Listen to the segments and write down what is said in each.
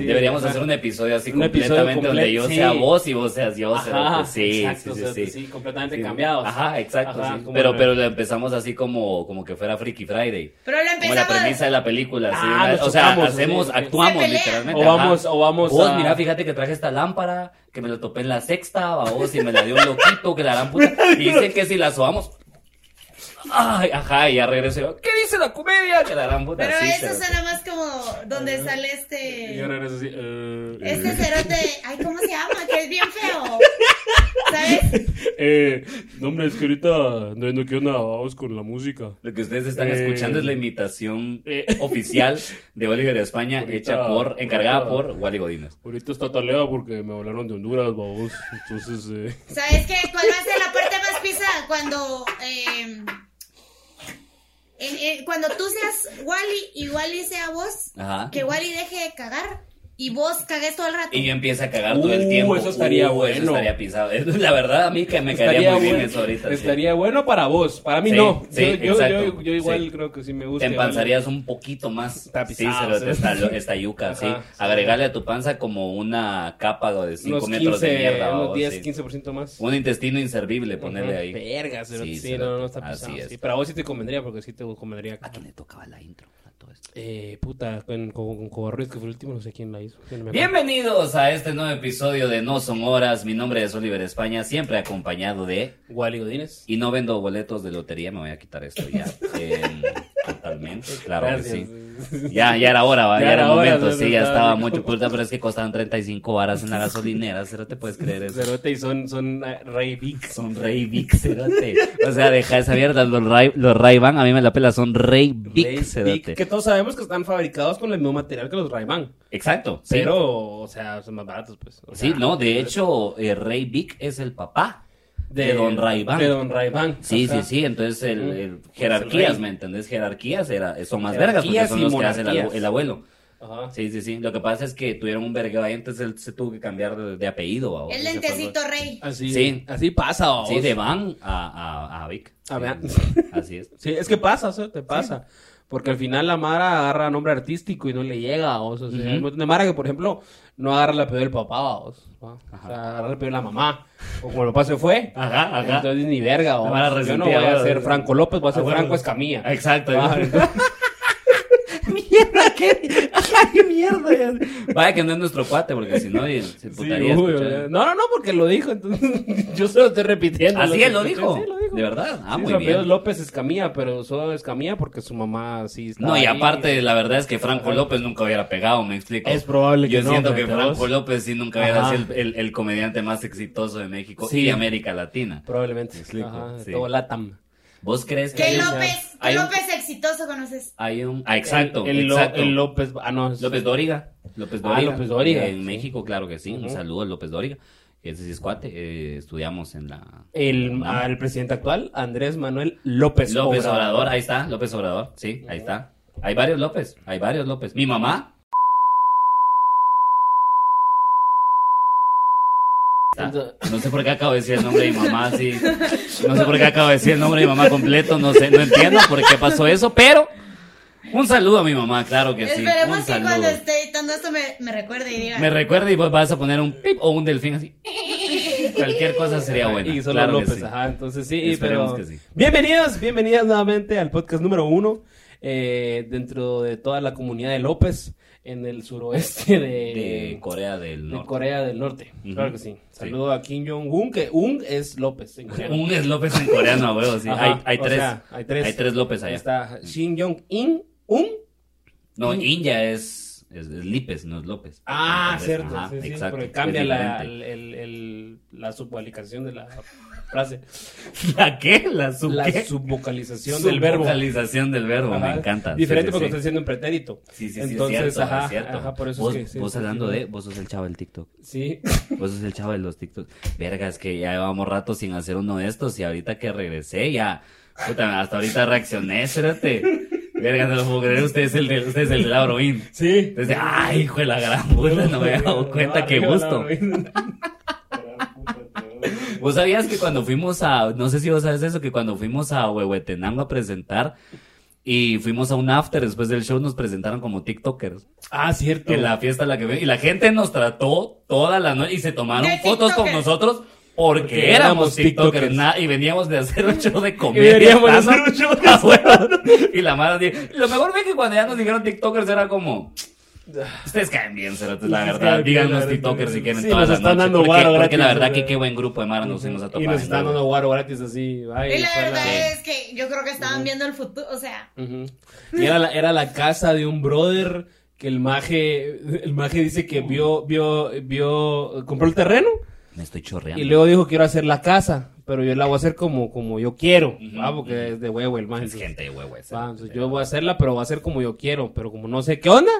Sí, Deberíamos hacer un episodio así Un episodio completamente donde yo sí. sea vos y vos seas yo. Ajá, sí, exacto, sí, sí, completamente Sí. cambiados. Ajá, exacto, Ajá, sí. como Pero, pero lo empezamos así como, como que fuera Freaky Friday. Pero lo Como la empezamos. premisa de la película, sí. Ah, o sea, chocamos, hacemos, actuamos literalmente. O vamos- ajá. o vamos Vos, a- mira, fíjate que traje esta lámpara, que me lo topé en la sexta, a vos, y me la dio un loquito, que la gran puta. Y dice que si la sobamos. Ay, ajá, y ya regreso. yo, ¿Qué dice la comedia? Que la gran puta. Pero sí, eso suena más como donde sale Y este. ahora eres así. eh, Este cerote. Ay, ¿cómo se llama? Que es bien feo. ¿Sabes? Eh, no, hombre, es que ahorita no, no quiero nada, vamos con la música. Lo que ustedes están Eh, escuchando es la imitación eh. oficial de Oliver España, Ahorita- hecha por, encargada ahorita- por Wally Godínez. Ahorita está taleada porque me hablaron de Honduras, vamos. Entonces, eh, ¿Sabes qué? ¿Cuál va a ser la parte más pisa? Cuando. Eh, en- en- cuando tú seas Wally y Wally sea vos, Ajá. que Wally deje de cagar y vos cagues todo el rato. Y yo empiezo a cagar todo el Uh, tiempo. eso estaría Uh, bueno. Eso estaría pisado. Es- La verdad, a mí que me caería muy bien bueno, eso ahorita. sí. estaría bueno para vos, para mí Sí, no. sí, yo, yo, exacto, yo, yo igual sí. creo que sí me gusta. Te empanzarías un poquito más. Está sí, pisado, se lo- sí. esta, lo- esta yuca, sí. Ajá, sí. Agregarle a tu panza como una capa de 5 unos metros 15, de mierda. unos babos, 10, sí. 15% más. Un intestino inservible, ponerle ahí. Verga, cerote, Sí, sí, no, no está Así pisado. es. sí. Pero a vos sí te convendría, porque sí te convendría. ¿A quién le tocaba la intro todo esto? Eh, puta, con, con, que fue el último, no sé quién la hizo. quién me acuerdo. Bienvenidos a este nuevo episodio de No Son Horas. Mi nombre es Oliver España, siempre acompañado de. Wally Godínez. Y no vendo boletos de lotería, me voy a quitar esto ya. Em, totalmente, claro que sí. Ya, ya era hora, va, ya, Ya era era hora, momento, sí, ya estaba mucho puta, pero es que costaban 35 varas en la gasolinera, ¿cero te puedes creer eso? Cerote y son, son eh, Rey Vic. Son Rey Vic, cerote. O sea, deja esa mierda, los Ray, los Ray Ban, a mí me la pela, son Rey Vic, cerote. Que todos sabemos que están fabricados con el mismo material que los Ray-Ban. Exacto, sí. Pero, o sea, son más baratos, pues. O Sí, no, de hecho, eh, Rey Vic es el papá de, Don Ray Ban. De Don Ray-Ban. Sí, o sea, sí, sí, entonces el, el- jerarquías. ¿me entendés? Jerarquías era, son más vergas porque Jerarquías son los que hace el, monarquías. el abuelo. Ajá. Sí, sí, sí. Lo que pasa es que tuvieron un vergueo ahí, entonces él se tuvo que cambiar de, de apellido. ¿va? El lentecito rey. Así, Sí. así pasa, vamos. Sí, de Van a, a, a Vic. A Sí. Así es. Sí, es que pasa, o sea, te pasa. Porque al final la Mara agarra nombre artístico y no le llega, o sea, Ujú. hay un montón de Mara que, por ejemplo, no agarra el apellido del papá, o sea, ¿va? O Ajá. sea, agarra el apellido de la mamá. O como el papá se fue. Ajá, Entonces ni verga, o La Mara Yo no voy a ¿va? ser Franco López, voy a ser Ah, bueno. Franco Escamilla. Exacto. Ah, mierda, qué, mierda. Vaya que no es nuestro cuate, porque si no, se Sí, putaría uy, no, no, no, porque lo dijo, entonces yo se lo estoy repitiendo. Así que él lo dijo. Sí, lo dijo. De verdad. Ah, Sí, muy bien. es López Escamilla, pero solo Escamilla porque su mamá sí está No, y ahí. aparte, la verdad es que Franco. López nunca hubiera pegado, me explico. Es probable que Yo no, siento que Franco vos- López sí nunca hubiera Ajá. sido el, el- el comediante más exitoso de México Sí. y de América Latina. Probablemente. Me explico, Ajá, sí. Todo Latam. ¿Vos crees que ¿Qué hay un- López? ¿Qué hay un- López exitoso conoces? hay un... Ah, exacto, El, el exacto. el López. Ah, no. es- López Dóriga. López Ah, Dóriga. López Dóriga, En sí. México, claro que sí. Un Ujú. saludo a López Dóriga. Ese sí es cuate. eh, estudiamos en la... El, ah, el presidente actual, Andrés Manuel López López Obrador. ahí está, López Obrador. Sí, ahí está. Hay varios López, hay varios López. Mi mamá. No sé por qué acabo de decir el nombre de mi mamá, sí. No sé por qué acabo de decir el nombre de mi mamá completo, no sé, no entiendo por qué pasó eso, pero un saludo a mi mamá, claro que sí. Esperemos Un que saludo. cuando esté editando esto me, me recuerde y diga. Me recuerda y vos vas a poner un pip o un delfín así. Cualquier cosa sería buena. Y solo claro López, sí. ajá. Entonces sí, Esperemos pero. que sí. Bienvenidos, bienvenidas nuevamente al podcast número uno. eh, dentro de toda la comunidad de López en el suroeste de, De Corea del de Norte. Corea del Norte. Ujú. Claro que sí. Saludo a Kim Jong-un, que un es López en coreano. Un es López en coreano, huevo, sí. Ajá, hay, hay tres. sea, hay tres. Hay tres López allá. Está Shin Jong-in, un. No, In- India es, es, es Lípez, no es López. Ah, Entonces, cierto. ajá, sí, sí, exacto, porque cambia la, el, el- el- la subvocalización de la frase. ¿La qué? ¿La sub La qué? subvocalización del verbo. Vocalización del verbo, me encanta. Diferente Sí, porque sí. estás haciendo en pretérito. Sí, sí, sí, Entonces, es cierto, ajá, es cierto. ajá, por eso vos, es que vos hablando de, vos sos el chavo del TikTok. Sí. Vos sos el chavo de los TikTok. Verga, es que ya llevamos rato sin hacer uno de estos y ahorita que regresé ya, puta, hasta ahorita reaccioné, espérate. Verga, no lo puedo creer, usted es el de, usted es el de. Sí. Entonces, ay, hijo de la gran puta, no me había dado cuenta, qué gusto. ¿Vos sabías que cuando fuimos a, no sé si vos sabes eso, que cuando fuimos a Huehuetenango a presentar, Y fuimos a un after, después del show nos presentaron como TikTokers. Ah, cierto. En la fiesta en la que. Y la gente nos trató toda la noche y se tomaron ¿Qué fotos con nosotros porque, Porque éramos TikTokers. y veníamos de hacer un show de comedia. veníamos de hacer un show de. Y la madre, lo mejor fue que cuando ya nos dijeron TikTokers era como. Ustedes caen bien, cerotes, la verdad. Díganos la. TikTokers si quieren Sí, toda nos la están noche, dando porque, guaro porque gratis, la verdad que qué buen grupo de Mara nos hemos Y topado. nos están dando guaro gratis así. ay, Y la verdad Sí. es que yo creo que estaban viendo el futuro, o sea, Ujú. Y era la, era la casa de un brother que el maje, el maje dice que vio, vio, vio, compró el terreno Me estoy chorreando. y luego dijo quiero hacer la casa, pero yo la voy a hacer como, como yo quiero, Ujú, ¿va? porque ujú. es de huevo el maje. Es gente de huevo ese. Va, entonces yo voy a hacerla, pero va a ser como yo quiero, pero como no sé qué onda,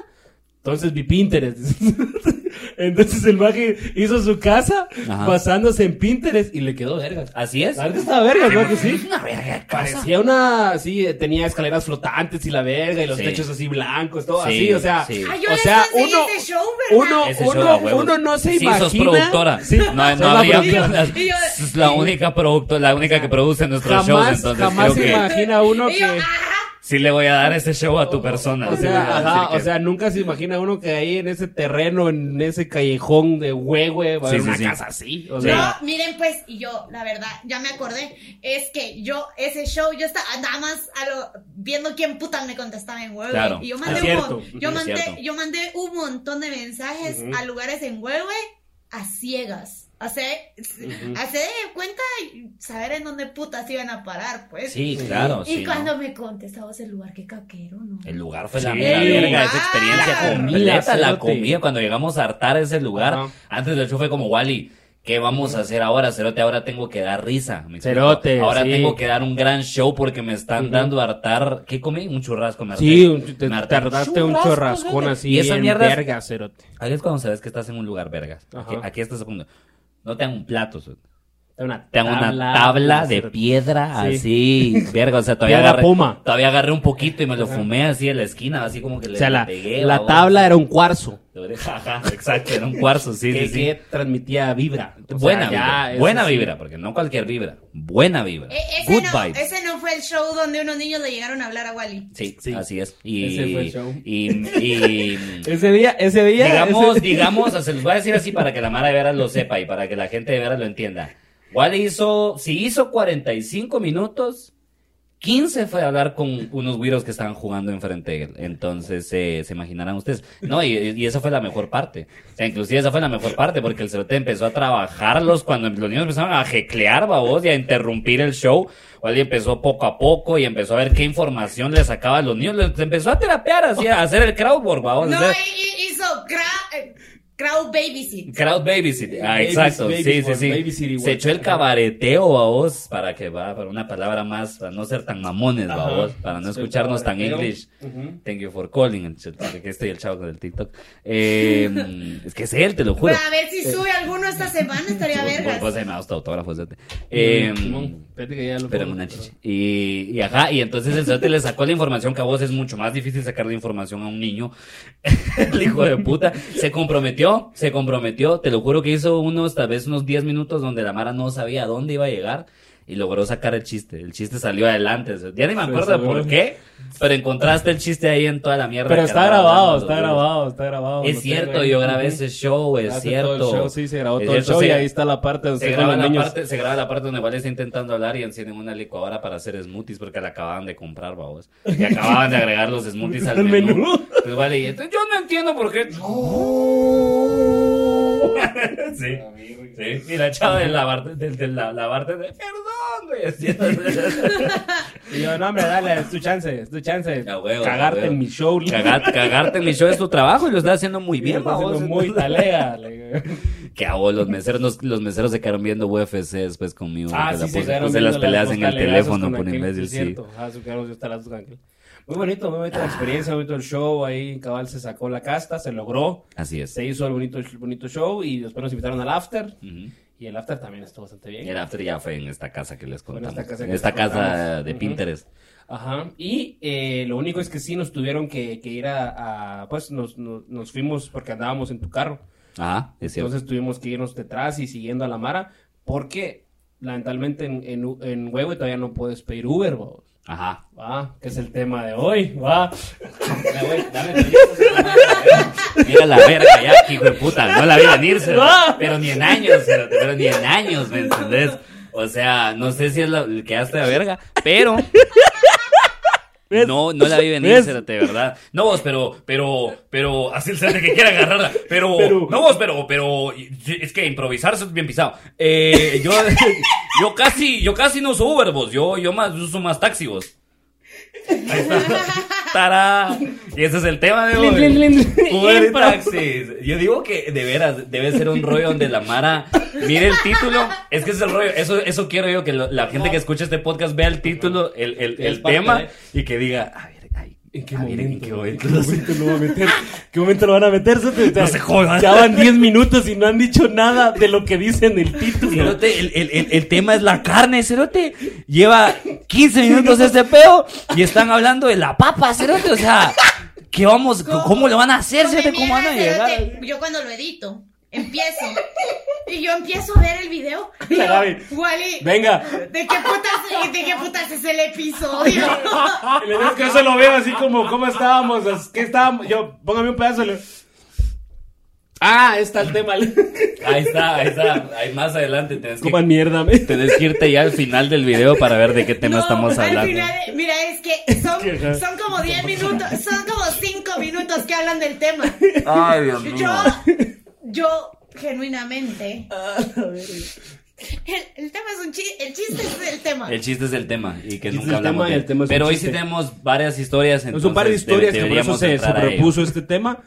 entonces vi Pinterest. entonces el maje hizo su casa Ajá. basándose en Pinterest y le quedó verga. Así es. Verdad estaba verga, ¿no? Que sí. Una verga de casa. Parecía una, sí, tenía escaleras flotantes y la verga y los Sí. techos así blancos, todo Sí, así, o sea, sí. ah, o sea, uno, uno, show uno, uno no se sí, imagina. sos productora. Sí, no, no Es la única productora, la única que produce nuestros shows, Jamás, entonces jamás creo se que imagina uno que, yo, ajá, sí le voy a dar ese show a tu persona. o sea, ajá, que- o sea, nunca se imagina uno que ahí en ese terreno, en ese callejón de huehue, va a Sí, haber sí, una sí. casa así, o Sí. sea, No, miren pues, y yo, la verdad, ya me acordé, es que yo, ese show, yo estaba nada más a lo, viendo quién puta me contestaba en Huehue. Claro, y yo es mandé, un, cierto, mon- yo, mandé, yo mandé un montón de mensajes a lugares en Huehue a ciegas. Hacer, hacer de cuenta y saber en dónde putas iban a parar, pues. Sí, claro. y sí, cuando ¿no? me contestabas el lugar, qué caquero, ¿no? El lugar fue la mera verga, esa experiencia La completa, la comida. Cuando llegamos a hartar ese lugar, antes del show fue como, Wally, ¿qué vamos a hacer ahora, Cerote? Ahora tengo que dar risa. Cerote, Ahora sí. tengo que dar un gran show porque me están dando a hartar. ¿Qué comí? Un churrasco, me harté. sí, un- te, Me harté te tardaste un cerote. así Y esa en mierda verga, cerote. Ahí es cuando sabes que estás en un lugar vergas. Aquí, aquí estás a punto. No te dan un plato, una dan una tabla de piedra Sí. así, verga, o sea, todavía agarré, puma. todavía agarré un poquito y me lo fumé así en la esquina, así como que le, O sea, la, le pegué. la tabla era un cuarzo. Ajá, exacto, era un cuarzo, sí, que, sí, sí. que transmitía vibra. O sea, buena vibra, buena sí. vibra, porque no cualquier vibra, buena vibra. E- ese, Good no, vibes. ese no fue el show donde unos niños le llegaron a hablar a Wally. Sí, Sí. así es. Y, Ese fue el show. y, y- Ese día, ese día. digamos, ese- digamos, se los voy a decir así para que la Mara de veras lo sepa y para que la gente de veras lo entienda. Wally hizo, si hizo 45 minutos, 15 fue a hablar con unos güiros que estaban jugando enfrente de él. Entonces, eh, se imaginarán ustedes. No, y, y esa fue la mejor parte. O sea, inclusive esa fue la mejor parte porque el cerote empezó a trabajarlos cuando los niños empezaron a jeclear, babos, y a interrumpir el show. Wally empezó poco a poco y empezó a ver qué información le sacaba a los niños. Les empezó a terapear, así, a hacer el crowdwork, babos. No, o sea, hizo cra- eh, crowd babysit. Crowd babysit. Ah, exacto. sí, sí, sí. Se echó el cabareteo a vos para que va, para una palabra más, para no ser tan mamones, Ajá. a vos, para no escucharnos tan. English. Thank you for calling. Porque estoy el chavo con el TikTok. Eh, es que es él, te lo juro. Pero a ver si sube alguno esta semana, estaría Vos- vergas. Vos ahí me das tu autógrafo, fíjate. Eh, Simón, espérate que ya lo una chicha. Y, y ajá, y entonces el cerote le sacó la información que a vos es mucho más difícil sacarle información a un niño. el hijo de puta. Se comprometió, se comprometió. Te lo juro que hizo unos, tal vez unos 10 minutos donde la Mara no sabía a dónde iba a llegar. Y logró sacar el chiste. El chiste salió adelante. Ya ni me acuerdo por qué. Pero encontraste el chiste ahí en toda la mierda. Pero está grabado, está grabado, está grabado. Es cierto, yo grabé ese show, es Hace cierto. Todo el show, sí, se grabó Es todo el show y ahí está la parte donde se graba, la niños. parte, se graba la parte donde igual está intentando hablar y encienden una licuadora para hacer smoothies porque la acababan de comprar, babos. Y acababan de agregar los smoothies al Al menú. menú. Pues vale, y entonces yo no entiendo por qué. sí. Sí, y la chava de la parte, de, de la, la parte de, perdón, güey. Y yo, no, hombre, dale, es tu chance, es tu chance. A huevo, Cagarte huevo. en mi show. Cagar- cagarte en mi show es tu trabajo y lo estás haciendo muy bien, Está haciendo muy talega. le- Que hago, los meseros, los meseros se quedaron viendo UFC después conmigo. Ah, sí, la se puse las viendo peleas en el teléfono por imbécil, sí. Ah, se quedaron con aquel. Muy bonito, muy bonita la experiencia, muy bonito el show. Ahí Cabal se sacó la casta, se logró. Así es. Se hizo el bonito, bonito show y después nos invitaron al after. Y el after también estuvo bastante bien. Y el after ya fue en esta casa que les contamos. esta casa En esta casa de. Pinterest. Ajá. Y eh, lo único es que sí nos tuvieron que, que ir a, a- Pues nos, nos, nos fuimos porque andábamos en tu carro. Ajá, es cierto. Entonces tuvimos que irnos detrás y siguiendo a la Mara. Porque lamentablemente en, en, en Huehue todavía no puedes pedir Uber. Ajá. Va, que es el tema de hoy, va. Me voy, dame permiso, se- Mira la verga ya, hijo de puta. No la vi venir. No. pero ni en años, pero ni en años, ¿me entendés? O sea, no sé si es la que quedaste de verga, pero. ¿Ves? No, no la vi venir, ¿verdad? No vos, pero, pero, pero, así el cerote que quiera agarrarla. Pero, Pero- no vos, pero, pero, es que improvisar es bien pisado. Eh, yo, yo casi, yo casi no uso Uber, vos. Yo, yo más, uso más taxi, vos. Ahí está. ¡Tará! Y ese es el tema de hoy. Lin, lin, lin. Uber taxis. Yo digo que de veras debe ser un rollo donde la Mara mire el título. Es que es el rollo. Eso, eso quiero yo, que lo- la gente que escucha este podcast vea el título, el, tema y que diga, ¿En qué a ver, momento? ¿en qué ¿En momento? qué momento lo va a meter? ¿Qué momento lo van a meter? O sea, No se jodan. Ya van 10 minutos y no han dicho nada de lo que dice en el título. Cerote, el, el, el, el tema es la carne, Cerote. Lleva 15 minutos este pedo y están hablando de la papa, Cerote. O sea, ¿qué vamos, cómo, lo van a hacer, Cerote? ¿Cómo van a llegar? Yo cuando lo edito, empiezo. Y yo empiezo a ver el video. Y yo. Wally, Venga. ¿de qué putas, de qué putas es el episodio? Y le digo que yo se lo veo así como, ¿cómo estábamos? ¿Qué estábamos? Yo, póngame un pedazo. le- Ah, está el tema. Ahí está, ahí está. Ahí más adelante tenés que, mierda, me. tenés que irte ya al final del video para ver de qué tema No, estamos al hablando. final, mira, es que son, son como 10 minutos, son como 5 minutos que hablan del tema. Ay, Dios mío. Yo, yo, genuinamente. El, el tema es un chiste, el chiste es el tema. El chiste es el tema y que nunca es el hablamos tema y de el tema Pero hoy sí tenemos varias historias. Es un par de entonces historias que por eso se, propuso este tema.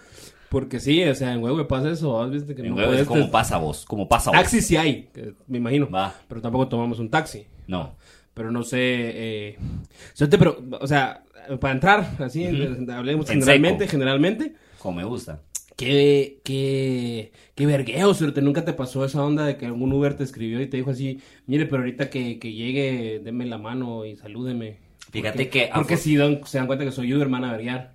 Porque sí, o sea, en huevo pasa eso. ¿has visto que En no huevo es puedes- como pasa vos, como pasa vos. Taxi sí hay, me imagino. Va. Pero tampoco tomamos un taxi. No. Pero no sé. Eh... Pero, o sea, para entrar, así, hablemos En generalmente, seco. generalmente. Como me gusta. ¿Qué, qué, qué vergueo, Cerote? ¿Nunca te pasó esa onda de que algún Uber te escribió y te dijo así, mire, pero ahorita que, que llegue, deme la mano y salúdeme? Fíjate Porque- que- Porque si dan- se dan cuenta que soy Uber, van a verguear.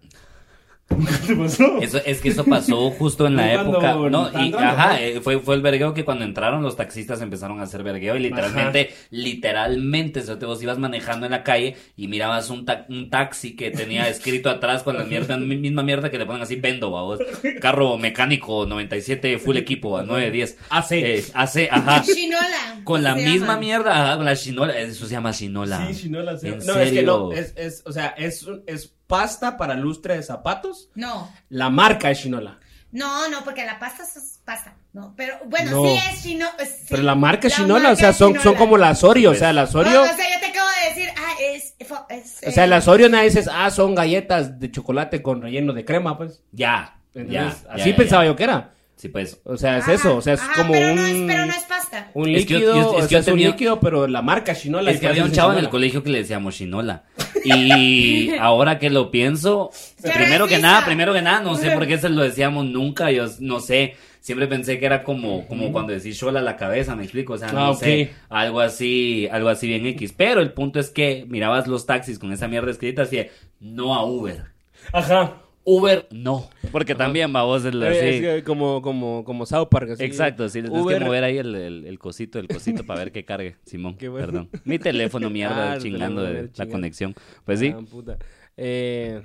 ¿Nunca te pasó? Eso, es que eso pasó justo en la época. No, y, ajá, eh, fue, fue el vergueo que cuando entraron los taxistas empezaron a hacer vergueo y literalmente, literalmente, te vos ibas manejando en la calle y mirabas un, ta- un taxi que tenía escrito atrás con la mierda, misma mierda que le ponen así, vendo, a vos. Carro mecánico 97 full equipo a 910. AC. Eh, AC, ajá. Shinola. Con la misma llama. mierda, ajá, con la chinola, eso se llama chinola. Sí, Shinola, sí. ¿En No, es que no, serio? es, es, o sea, es, es pasta para lustre de zapatos. No, La marca es Shinola. no, no, porque la pasta es pasta. No, pero bueno, No. sí es Shinola. sí. Pero la marca es La Shinola, marca o sea, son, son como la Asorio, o sea, la Asorio. O, o sea, yo te acabo de decir, ah, es. es O sea, eh, la Asorio nadie dices, ah, son galletas de chocolate con relleno de crema, pues. Ya, Entonces, ya. así ya, pensaba ya. yo que era. Sí, pues. O sea, es ajá, eso, o sea, es ajá, como pero un... No es, pero no es pasta. Un Es que yo- líquido, yo- es o que yo es un líquido, pero la marca Shinola. Es que había un chavo en el colegio que le decíamos Shinola. Y ahora que lo pienso, primero que nada, primero que nada, no sé por qué se lo decíamos nunca, yo no sé. Siempre pensé que era como, como cuando decís chola a la cabeza, me explico, o sea, no Ah, sé, ok. algo así, algo así bien X. Pero el punto es que mirabas los taxis con esa mierda escrita así, de, no a Uber. Ajá. Uber, no. Porque también va vos el Eh, así. es que como, como, como South Park, así. Exacto, sí, le tienes que mover ahí el, el, el cosito, el cosito para ver que cargue, Simón. Qué bueno. Perdón. Mi teléfono, mierda, Ah, chingando de la conexión. Pues sí. Ah, puta. Eh,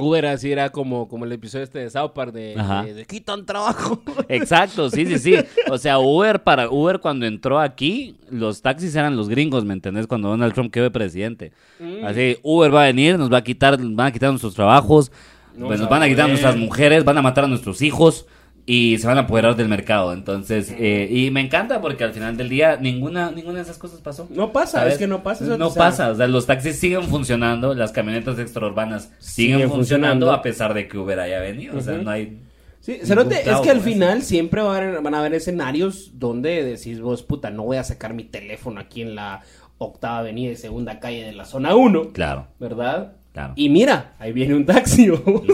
Uber así era como, como el episodio este de South Park de, de, de quitan trabajo. Exacto, sí, sí, sí. O sea, Uber para Uber cuando entró aquí, los taxis eran los gringos, ¿me entendés? Cuando Donald Trump quedó de presidente. Mm. Así, Uber va a venir, nos va a quitar, van a quitar nuestros trabajos, No pues, nos van a a quitar poder. nuestras mujeres, van a matar a nuestros hijos y se van a apoderar del mercado. Entonces, eh, y me encanta porque al final del día ninguna, ninguna de esas cosas pasó. No pasa, ¿Sabes? es que no pasa. eso, No pasa, o sea, los taxis siguen funcionando, las camionetas extraurbanas siguen, Siguen funcionando, funcionando. a pesar de que Uber haya venido. O sea, no hay. Sí, Cerote, es que al eso. final siempre va a haber- van a haber escenarios donde decís vos, puta, no voy a sacar mi teléfono aquí en la octava avenida y segunda calle de la zona 1, Claro, ¿verdad? Claro. Y mira, ahí viene un taxi, vos.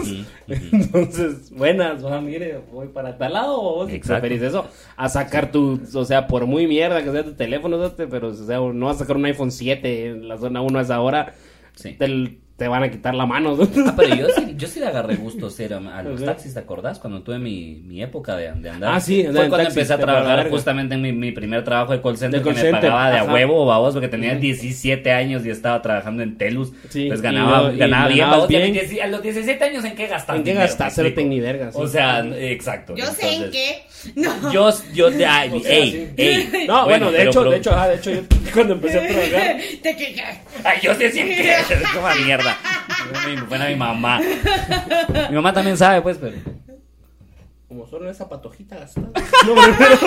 Entonces, buenas, va, mire, voy para tal lado, vos Exacto. eso a sacar tu, o sea, por muy mierda que sea tu teléfono, pero o sea, no vas a sacar un iPhone 7 en la zona 1 a esa hora. Sí. Te, te van a quitar la mano. Ah, pero yo sí, yo sí le agarré gusto ser a, a los taxis, ¿te acordás? Cuando tuve mi, mi época de, de andar. Ah, sí, Fue en cuando taxis, empecé a te trabajar justamente en mi, mi primer trabajo de call center De call que me pagaba de a huevo, babos, porque tenía 17 años y estaba trabajando en Telus. Sí, pues y ganaba, y ganaba bien, babos. Bien. los 10 a los 17 años, ¿en qué gastaste? ¿En qué gastaste? No tengo ni explico. verga, sí. O sea, exacto. Yo sé en qué. No. Yo, yo, de, ay, O sea, ey, sí. ey. No, bueno, de hecho, pero- de hecho, ajá, de hecho, yo cuando empecé a trabajar, Te. Ay, yo sé siempre. Es como mierda. Buena mi mamá. Mi mamá también sabe, pues, pero. como solo en esa patojita gastada. No, pero-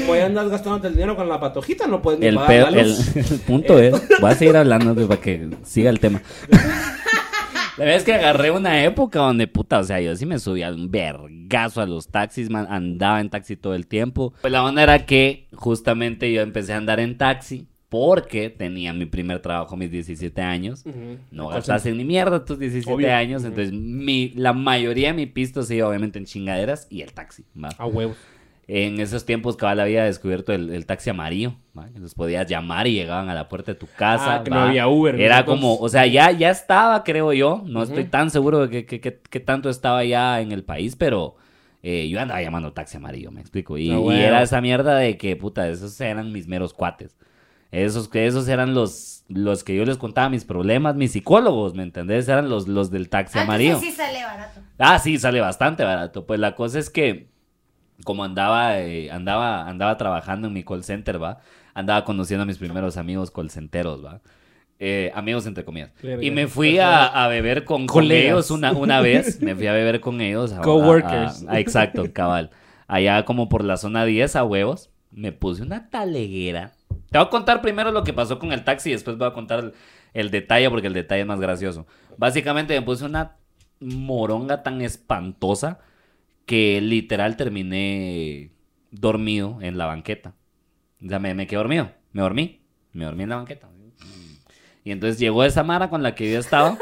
Como ya andas gastándote el dinero con la patojita, no puedes ni El, pagar pedo- la el, luz. el punto es, voy a seguir hablando pues, para que siga el tema. La verdad es que agarré una época donde, puta, o sea, yo sí me subía un vergazo a los taxis, man, andaba en taxi todo el tiempo. Pues la onda era que justamente yo empecé a andar en taxi porque tenía mi primer trabajo a mis 17 años. Ujú. No Call gastaste ni mierda tus 17 Obvio. años, entonces mi, la mayoría de mi pisto se iba obviamente en chingaderas y el taxi, ¿va? A huevos. En esos tiempos cabal había descubierto el, el taxi amarillo, ¿va? Los podías llamar y llegaban a la puerta de tu casa. Ah, que no había Uber Era como, o sea, ya, ya estaba, creo yo. No estoy tan seguro de que, que- que- que tanto estaba ya en el país, pero eh, yo andaba llamando taxi amarillo, me explico. Y, y era esa mierda de que, puta, esos eran mis meros cuates. Esos, que esos eran los, los que yo les contaba mis problemas, mis psicólogos, ¿me entendés? Eran los, los del taxi Ah, amarillo. sí sale barato. Ah, sí, sale bastante barato. Pues la cosa es que como andaba, eh, andaba, andaba trabajando en mi call center, va, andaba conociendo a mis primeros amigos call centeros, va. Eh, amigos entre comillas. Y me fui a, a beber con, con ellos una, una vez. Me fui a beber con ellos. a- a- Coworkers. a- a- exacto, cabal. Allá como por la zona 10 a huevos. Me puse una taleguera. Te voy a contar primero lo que pasó con el taxi y después voy a contar el, detalle porque el detalle es más gracioso. Básicamente me puse una moronga tan espantosa que literal terminé dormido en la banqueta. O sea, me, quedé dormido. Me dormí. Me dormí en la banqueta. Y entonces llegó esa Mara con la que yo estaba.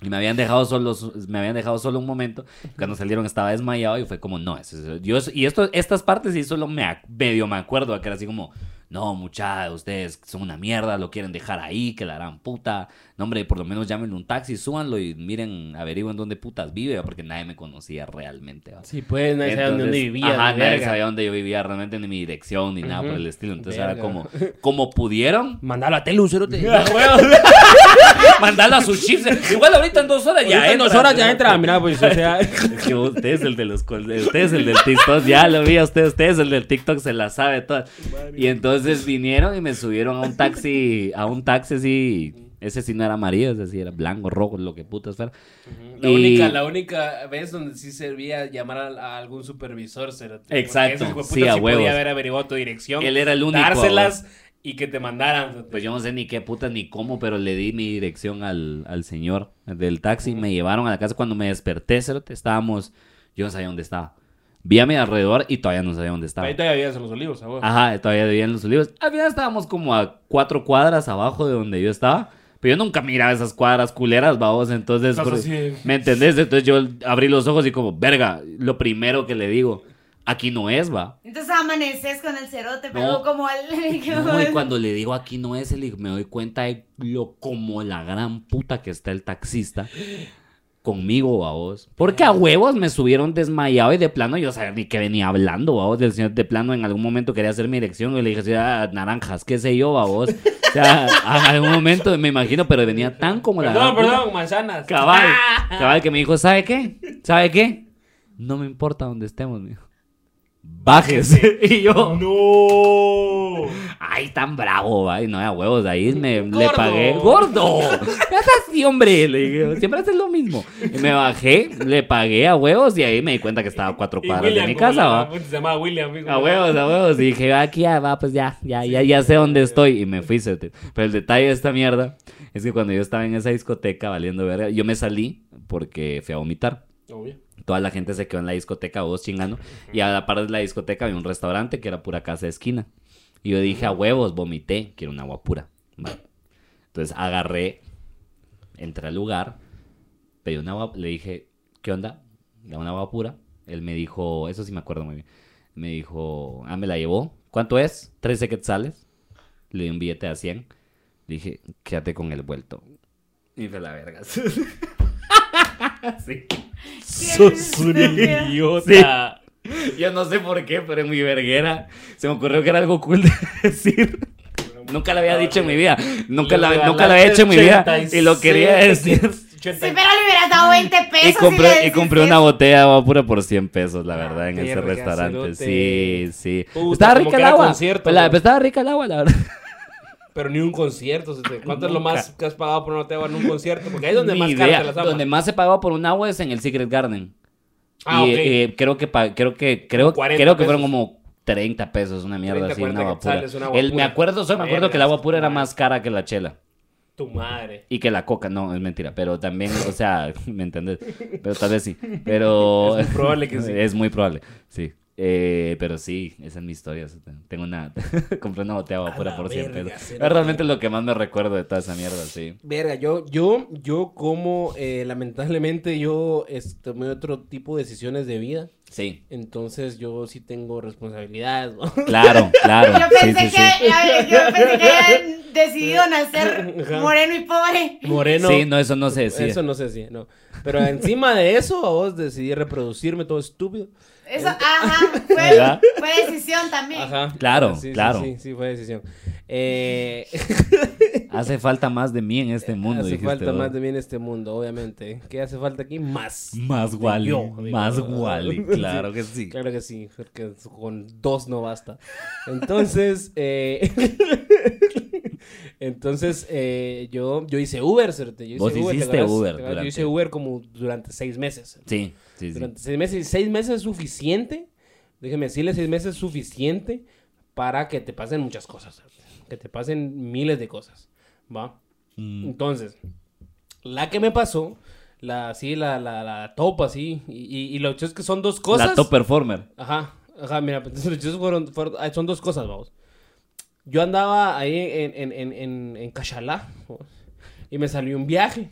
Y me habían dejado solo, me habían dejado solo un momento. Cuando salieron estaba desmayado y fue como, no, eso es- yo, y estas partes sí solo medio me acuerdo, que era así como, no, mucha, ustedes son una mierda, lo quieren dejar ahí, que la puta. No, hombre, por lo menos llámenle un taxi, súbanlo y miren, averigüen dónde putas vive, porque nadie me conocía realmente. ¿va? Sí, pues nadie sabía dónde Entonces, vivía. Ajá, nadie verga. sabía dónde yo vivía realmente, ni mi dirección, ni nada por el estilo. Entonces era Verga. como, como pudieron, Mandalo a Telus, cerote. mandarlo a sus chips. Igual ahorita en dos horas ya Ahorita en dos entra. horas ya entra. Mira, pues, o sea. Es que usted es el de los usted es el del TikTok, ya lo vi a usted, usted es el del TikTok, se la sabe toda. Y entonces vinieron y me subieron a un taxi, a un taxi así, ese sí no era amarillo, ese sí era blanco, rojo, lo que putas fuera. La Y- única, la única vez donde sí servía llamar a, a algún supervisor. Porque Exacto, ese sí, a huevos. podía haber averiguado tu dirección. Él era el único. Dárselas y que te mandaran. Pues yo no sé ni qué putas ni cómo, pero le di mi dirección al, al señor del taxi. Me llevaron a la casa cuando me desperté, cerote, estábamos, yo no sabía dónde estaba. Vi a mi alrededor y todavía no sabía dónde estaba. Ahí todavía vivías en los olivos, a huevo. Ajá, todavía vivían los olivos. Al final estábamos como a cuatro cuadras abajo de donde yo estaba. Pero yo nunca miraba esas cuadras culeras, vamos. Entonces, por- así. ¿me entendés? Entonces yo abrí los ojos y como, verga, lo primero que le digo, aquí no es, va. Entonces amaneces con el cerote, pero No. como al. No, y cuando le digo aquí no es, me doy cuenta de lo como la gran puta que está el taxista conmigo, vos. Porque a huevos me subieron desmayado y de plano yo sabía ni que venía hablando, vos. Del señor de plano en algún momento quería hacer mi dirección y le dije, "Ah, naranjas, qué sé yo, vos. O sea, a algún momento me imagino, pero venía tan como la puta. perdón, manzanas. Cabal, cabal que me dijo, ¿sabe qué? ¿Sabe qué? No me importa dónde estemos, mijo. Bájese. Y yo, No. Ay, tan bravo, ay, no, a huevos, ahí me le pagué. ¡Gordo! ¿Qué haces así, hombre? Le dije, siempre haces lo mismo. Y me bajé, le pagué a huevos y ahí me di cuenta que estaba a cuatro cuadras de mi casa, va. Se llamaba William, amigo. A huevos, a huevos. Y dije, aquí ya va, pues ya, ya, ya, ya sé dónde estoy. Y me fui. Pero el detalle de esta mierda es que cuando yo estaba en esa discoteca valiendo verga, yo me salí porque fui a vomitar. Obvio. Toda la gente se quedó en la discoteca, vos chingando. Y a la par de la discoteca había un restaurante que era pura casa de esquina. Y yo dije, a huevos, vomité, quiero un agua pura. Entonces agarré, entré al lugar, pedí un agua, le dije, ¿qué onda? Dame una agua pura. Él me dijo, eso sí me acuerdo muy bien. Me dijo, ah, me la llevó. ¿Cuánto es? 13 quetzales. Le di un billete a 100. Dije, quédate con el vuelto. Y fue la verga. sí. Sos un idiota. Yo no sé por qué, pero en mi verguera se me ocurrió que era algo cool de decir. Nunca lo había dicho en mi vida. Nunca, la, nunca lo había hecho en mi vida. Y lo quería 86. decir. Sí, pero le hubieras dado 20 pesos. Y compré, y compré una botella de agua pura por 100 pesos, la verdad, en ese restaurante. cerote. Sí, sí. Puta, estaba rica que el agua. concierto, la- estaba rica el agua, la verdad. Pero ni un concierto. ¿Cuánto es lo más que has pagado por una botella en un concierto? Porque ahí es donde Ni más idea. caro te las Donde aman. más se pagaba por un agua es en el Secret Garden. Ah, y ok. eh, creo que creo que creo, 40 creo que fueron como 30 pesos, una mierda 30, así, una 40 agua pura. una agua El- me acuerdo, solo me acuerdo que el agua pura era más cara que la chela. Tu madre. Y que la coca, no, es mentira, pero también, o sea, ¿me entendés? Pero tal vez sí, pero... Es muy probable que sí. Es muy probable, sí. Eh, pero sí, esa es mi historia. Tengo una... Compré una botella de agua A pura la por 100 verga, pesos. Es realmente lo que más me recuerdo de toda esa mierda, sí. Verga, yo, yo, yo como eh, lamentablemente yo tomé otro tipo de decisiones de vida. Sí, Entonces yo sí tengo responsabilidades. ¿no? claro, claro. Yo pensé, sí, que, sí. a ver, yo pensé que habían decidido nacer Ajá. moreno y pobre. Moreno. Sí, no, eso no sé, sí. Eso no sé si, no. Pero encima de eso, vos decidí reproducirme todo estúpido. Eso, ajá, fue, decisión también. Ajá. Claro, Sí, sí, claro. Sí, sí, fue decisión. Eh, Hace falta más de mí en este mundo. hace dijiste falta vos. más de mí en este mundo, obviamente. ¿Qué hace falta aquí? Más. Más Wally. yo, más Wally, Sí, claro que sí. Claro que sí, porque con dos no basta. Entonces, eh, entonces eh, yo, yo hice Uber, ¿cierto? Yo hice Vos ¿te hiciste? Uber ¿te acuerdas? Yo durante- hice Uber como durante seis meses. Sí, sí, sí. Durante seis meses. Seis meses es suficiente. Déjeme decirle, seis meses es suficiente para que te pasen muchas cosas. Que te pasen miles de cosas. ¿Va? Mm. Entonces, la que me pasó, la así, la, la, la top así, y, y, y lo hecho es que son dos cosas. La top performer. Ajá, ajá, mira, pues, los fueron, fueron- son dos cosas, vamos. Yo andaba ahí en, en, en, en, en Cachalá, y me salió un viaje.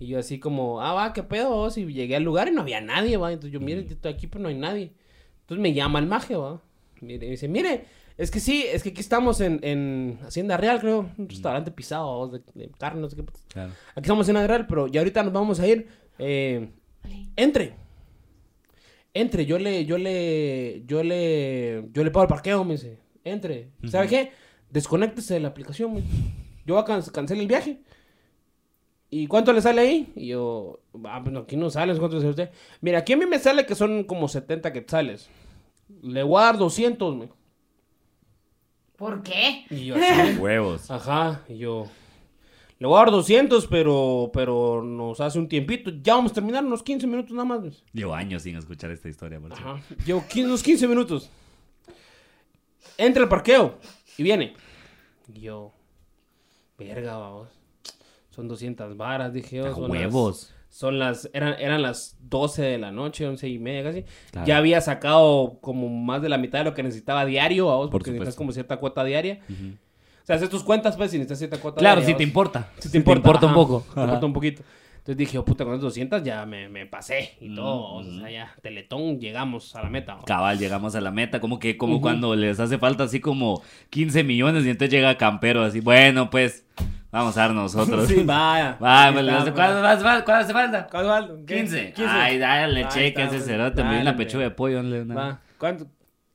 Y yo así como, ah, va, qué pedo, vos? Y llegué al lugar y no había nadie, va. Entonces yo, mire, yo estoy aquí, pero no hay nadie. Entonces me llama el maje, va. Mire, y me dice, mire, es que sí, es que aquí estamos en, en Hacienda Real, creo, un restaurante pisado, vamos, de, de carne, no sé qué. Claro. Aquí estamos en Hacienda Real, pero ya ahorita nos vamos a ir. Eh, entre. Entre, yo le, yo le, yo le, yo le pago el parqueo, me dice. Entre. ¿Sabe qué? Desconéctese de la aplicación, dice. Yo voy a can cancelar el viaje. ¿Y cuánto le sale ahí? Y yo, ah, pues no, aquí no sale, ¿cuánto le sale a usted? Mira, aquí a mí me sale que son como 70 quetzales. Le voy a dar 200, me. ¿Por qué? Y yo así, Huevos. Ajá, y yo. Le voy a dar 200, pero, pero nos hace un tiempito. Ya vamos a terminar unos 15 minutos nada más. pues. Llevo años sin escuchar esta historia, por cierto. Ajá. Llevo 15, unos 15 minutos. Entra al parqueo y viene. Y yo, verga, vamos. Son 200 varas, dije yo. Son huevos. las- son las, eran, eran las 12 de la noche, 11 y media casi. Claro. Ya había sacado como más de la mitad de lo que necesitaba diario, vamos, Por porque necesitas como cierta cuota diaria. O sea, haces tus cuentas, pues, y necesitas cierta cuota Claro, diaria. si te importa. Si te importa, un ajá, poco. Te importa un poquito. Entonces dije, oh, puta, con esas 200 ya me, me pasé y todo. O sea, ya, Teletón, llegamos a la meta. ¿no? Cabal, llegamos a la meta, como que como cuando les hace falta así como 15 millones y entonces llega Campero así, bueno, pues vamos a dar nosotros. Sí, vaya. Va, Ahí pues, está, ¿cuánto, pues. hace falta? ¿Cuánto hace falta? ¿Cuánto falta? ¿Qué? 15. 15. Ay, dale, cheque ese pues. cerote, también la Dale, pechuga de pollo. una- Va. ¿Cuánto?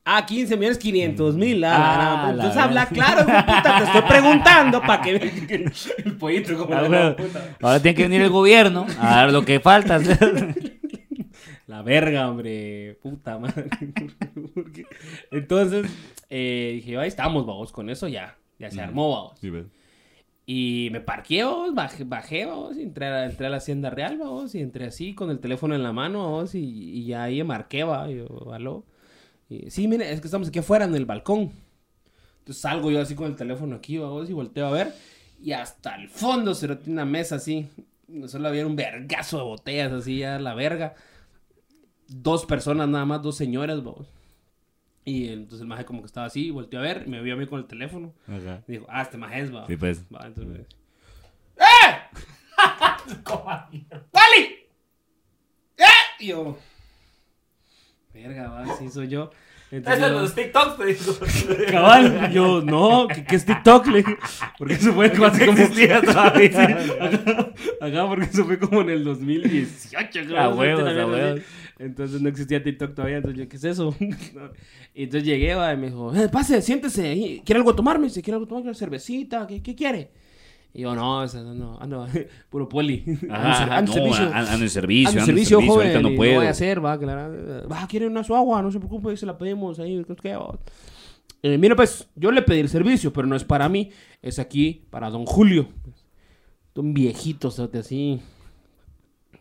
Ah, 15 millones 500 mil. Ah, Ah, entonces habla claro, puta. Te estoy preguntando para que el pollito como Ah, la puta. Ahora tiene que venir el gobierno a dar lo que falta. La verga, hombre. Puta madre. Entonces, eh, dije, ahí estamos, vamos, con eso ya. Ya se armó, vamos. Sí. Y me parqué, vamos, bajé, bajé, vamos, y entré a, entré a la hacienda real, vamos, y entré así con el teléfono en la mano, vamos, y, y ya ahí marqué, va, yo, aló. Y, sí, mire, es que estamos aquí afuera en el balcón. Entonces salgo yo así con el teléfono aquí, vamos, y volteo a ver, y hasta el fondo se tiene una mesa así. Solo había un vergazo de botellas así, ya la verga. Dos personas nada más, dos señoras, vamos. Y entonces el maje como que estaba así, volteó a ver, y me vio a mí con el teléfono. Y dijo, ah, este maje es, va. Sí, pues. Va, entonces me dice, ¡Eh! ¡Wally! ¡Eh! Y yo, Verga, va, sí soy yo. Eso Entonces, es yo- los TikToks, te digo. Cabal, yo, no, ¿qué, qué es TikTok? Le dije, porque eso fue como hace como... existía todavía. Ajá, porque eso fue como en el 2018, creo. A huevos, una a huevos. Entonces no existía TikTok todavía, entonces yo, ¿qué es eso? Y entonces llegué, va, y me dijo, eh, pase, siéntese. ¿quiere algo tomar? Me dice, ¿quiere algo tomar? ¿Quiere cervecita? ¿Qué, qué quiere? Y yo, no, no, no, ando, puro poli. Ajá, ajá, Ando no, servicio. ando en servicio, Ando ando en servicio, joven. ahorita no puedo. voy a hacer, va, claro. Va, quiere una su agua, no se preocupe, ahí se la pedimos ahí. ¿qué? Eh, mira, pues, yo le pedí el servicio, pero no es para mí, es aquí para don Julio. Un viejito, sote, así.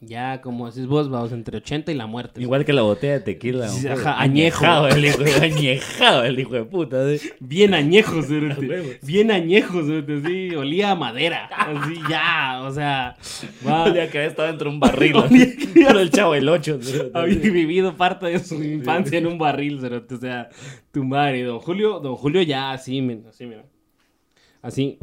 Ya, como decís vos, vamos, entre 80 y la muerte. Igual que la botella de tequila. Sí, ajá, añejo. Añejado el hijo, añejado el hijo de puta. ¿sí? Bien añejos, cerote. A huevos. Bien añejos, cerote, así. Olía a madera. Así, ya, o sea. día que había estado dentro de un barril. Pero el chavo el 8. Había vivido parte de su infancia en un barril. O sea, tu madre. Don Julio, don Julio ya así, así, mira. Así,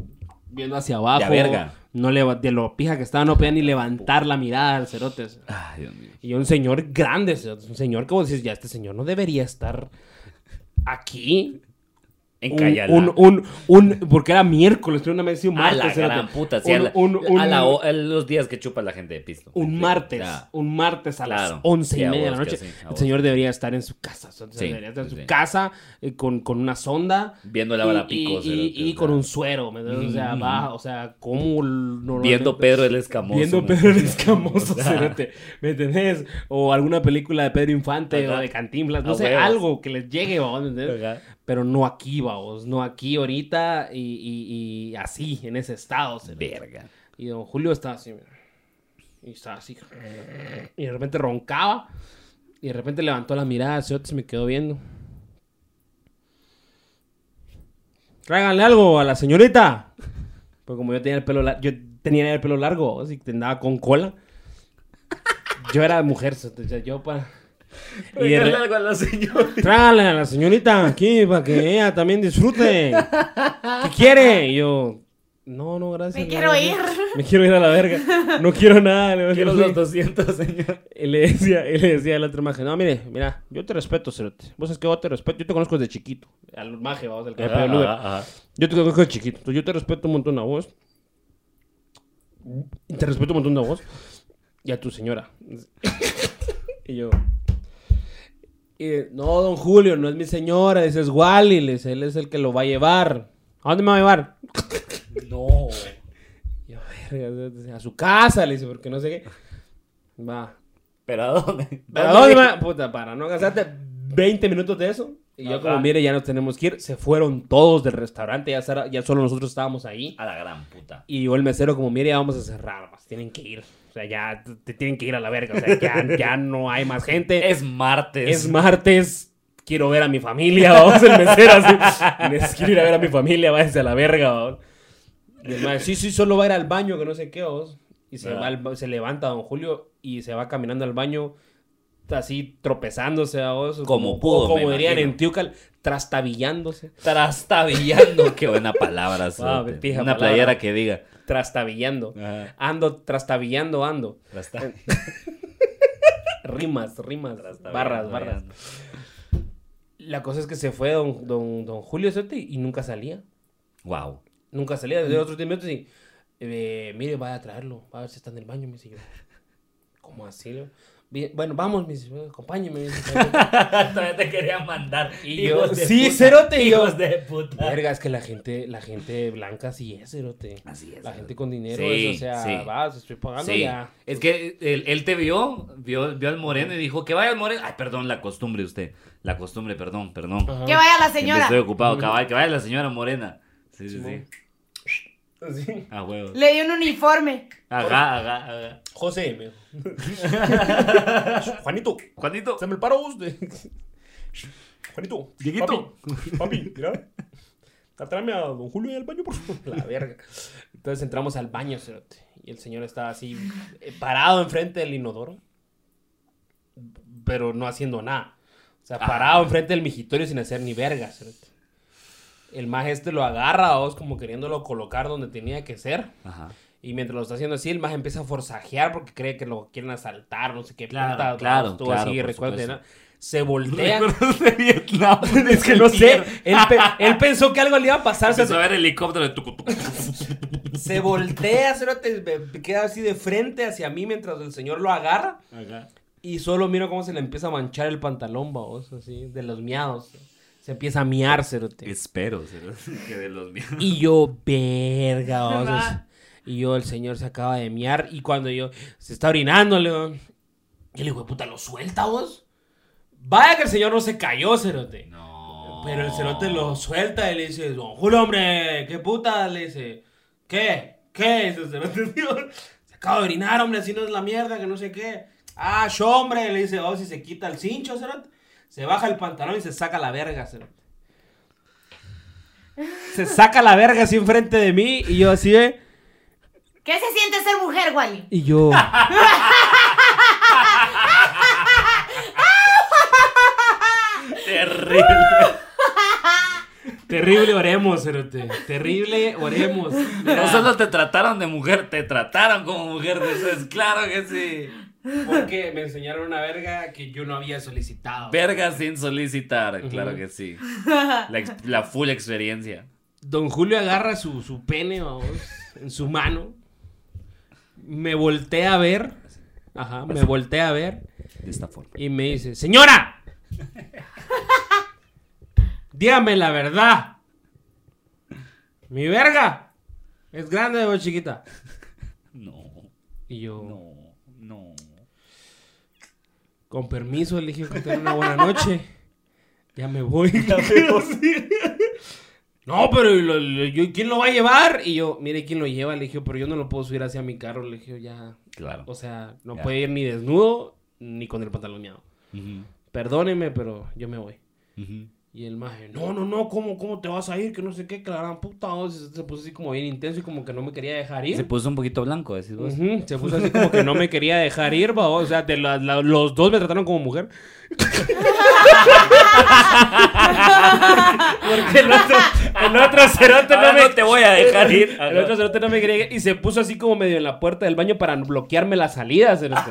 viendo hacia abajo. Ya, verga. No le, de lo pija que estaba, no podía ni levantar la mirada al cerote. Ay, Dios mío. Y un señor grande, un señor que vos decís, ya este señor no debería estar aquí. En Cayala. un, un, un- porque era miércoles, pero una vez un a martes. la cerote. gran puta. sí, Un- a, la- a la a los días que chupa la gente de pisto. un martes, un martes a las once y a media de la noche. sí, a el señor debería estar en su casa. Sí, debería estar en su casa eh, con, con una sonda. Viendo la y- bala y, con un suero, ¿me entiendes? O sea, Ujú. va, o sea, como normalmente- Viendo Pedro el Escamoso. Viendo ¿no? Pedro el Escamoso, O sea, cerote, ¿me entendés? O alguna película de Pedro Infante Ajá. o de Cantinflas, no A sé, algo que les llegue, ¿me entendés? Pero no aquí, vamos, no aquí ahorita y, y- y así, en ese estado. Verga. Y don Julio estaba así, mira. Y estaba así. Y de repente roncaba. Y de repente levantó la mirada, se me quedó viendo. Tráiganle algo a la señorita. Pues como yo tenía el pelo largo, yo tenía el pelo largo, así que andaba con cola. Yo era mujer, yo para... Y Dígale algo a la señora. Tráigale a la señorita aquí para que ella también disfrute. ¿Qué quiere? Y yo, no, no, gracias. Me quiero ir. Me quiero ir a la verga. No quiero nada. le- Quiero los 200, señor. Y le decía, y le decía al otro maje, no, mire, mira, yo te respeto, cerote. Vos sabes que yo te respeto, yo te conozco desde chiquito. Al maje, vamos, el que me pegó el Uber. Ajá, ajá. Yo te conozco desde chiquito, entonces yo te respeto un montón a vos. Y te respeto un montón a vos. Y a tu señora. y yo... y, no, don Julio, no es mi señora, ese es Wally, él es el que lo va a llevar. ¿A dónde me va a llevar? No. Y yo, "Verga, a su casa, le dice, porque no sé qué. Va. ¿Pero a dónde? ¿Pero a dónde me- Puta, para no gastarte 20 minutos de eso. Y yo como, mire, ya nos tenemos que ir. Se fueron todos del restaurante, ya solo nosotros estábamos ahí. A la gran puta. Y yo el mesero como, mire, ya vamos a cerrar, más tienen que ir. O sea, ya te, tienen que ir a la verga. O sea, ya, ya no hay más gente. Es martes. Es martes. Quiero ver a mi familia, vamos, el mesero así. "Nes- Quiero ir a ver a mi familia, váyanse a la verga, vamos. Y el sí, sí, solo va a ir al baño, que no sé qué, vamos. Y se, ¿Verdad? va al ba- se levanta don Julio y se va caminando al baño, así tropezándose, vamos. Como o pudo, Como dirían imagino. en Tiucal, trastabillándose. Trastabillando. Qué buena palabra. Pija Una palabra. playera que diga. Trastabillando. Ajá. Ando, trastabillando, ando. Trasta- Rimas, rimas, barras, barras. La cosa es que se fue don, don, don Julio Sote y nunca salía. Wow. Nunca salía desde otros 10 minutos y... eh, mire, vaya a traerlo. Va a ver si está en el baño, dice yo. ¿Cómo así? Bien, bueno, vamos, me dice, acompáñeme. me dice. Todavía te quería mandar. Y yo, Hijos de sí, puta, cerote, yo- Hijos de puta. Verga, es que la gente, la gente blanca sí es, cerote. Así es. La gente con dinero Sí, es, o sea, sí. vas, estoy pagando Sí, ya. es que él, él te vio, vio, vio al moreno y dijo que vaya al moreno. Ay, perdón, la costumbre usted. La costumbre, perdón, perdón. Ajá. Que vaya la Siempre señora. Estoy ocupado, cabal, que vaya la señora morena. Sí, sí, sí. Sí. A huevo. Le dio un uniforme. Ajá, ajá, ajá. José, me Juanito, Juanito. se me el paro usted. Juanito, Dieguito. Papi, papi, mira. Tráeme a don Julio ahí al baño, por favor. La verga. Entonces entramos al baño, cerote, y el señor estaba así, eh, parado enfrente del inodoro, pero no haciendo nada. O sea, parado enfrente del migitorio sin hacer ni verga, cerote. El más este lo agarra, vos, como queriéndolo colocar donde tenía que ser. Ajá. Y mientras lo está haciendo así, el más empieza a forzajear porque cree que lo quieren asaltar, no sé qué Claro, puta, claro, todo claro, así, recuerda, se voltea. ¿Recuerdas de Vietnam? es que no sé, él, pe- él pensó que algo le iba a pasar, se, Empezó a ver helicóptero de tucu, tucu, se voltea, cerote, me- queda así de frente hacia mí mientras el señor lo agarra. Ajá. Y solo miro cómo se le empieza a manchar el pantalón, babos, así, de los miados. Se empieza a miar, cerote. Espero ¿verdad? que de los míos. Y yo, verga, babos. Y yo, el señor se acaba de miar. Y cuando yo, se está orinando, le digo, yo le digo, puta, ¿lo suelta vos? Vaya que el señor no se cayó, cerote. No. Pero el cerote lo suelta y le dice, don Julio, hombre, qué puta, le dice, ¿qué? ¿Qué? Dice el cerote, tío. Se acaba de orinar, hombre, así no es la mierda, que no sé qué. Ah, yo, hombre, le dice, oh, si se quita el cincho, cerote. Se baja el pantalón y se saca la verga, cerote. Se saca la verga así enfrente de mí y yo así, ¿eh? ¿Qué se siente ser mujer, Wally? Y yo... Terrible. Terrible oremos, cerote. Terrible oremos. Mira. No solo te trataron de mujer, te trataron como mujer. Eso es claro que sí. Porque me enseñaron una verga que yo no había solicitado. Verga sin solicitar, claro que sí. La, full experiencia. Don Julio agarra su, su pene, vamos, en su mano. Me voltea a ver. Ajá, me voltea a ver. De esta forma. Y me dice, señora. Dígame la verdad. Mi verga. ¿Es grande o chiquita? No, Y yo, no. Con permiso, le dije que tenga una buena noche. Ya me voy. No, pero ¿y lo- lo- yo- ¿quién lo va a llevar? Y yo, mire quién lo lleva. Le dije, pero yo no lo puedo subir hacia mi carro. Le dije, ya. Claro. O sea, no Ya. puede ir ni desnudo ni con el pantaloneado. Ujú, Perdóneme, pero yo me voy. Y el maje, no, no, no, ¿cómo, cómo te vas a ir? Que no sé qué, que la gran puta. o sea, se puso así como bien intenso y como que no me quería dejar ir. Se puso un poquito blanco, decís vos. Se puso así como que no me quería dejar ir, va, o sea, de la- la- los dos me trataron como mujer. Porque el otro, el otro cerote no me... no te voy a dejar ir. El otro cerote no me quería ir y se puso así como medio en la puerta del baño para bloquearme la salida, cerote.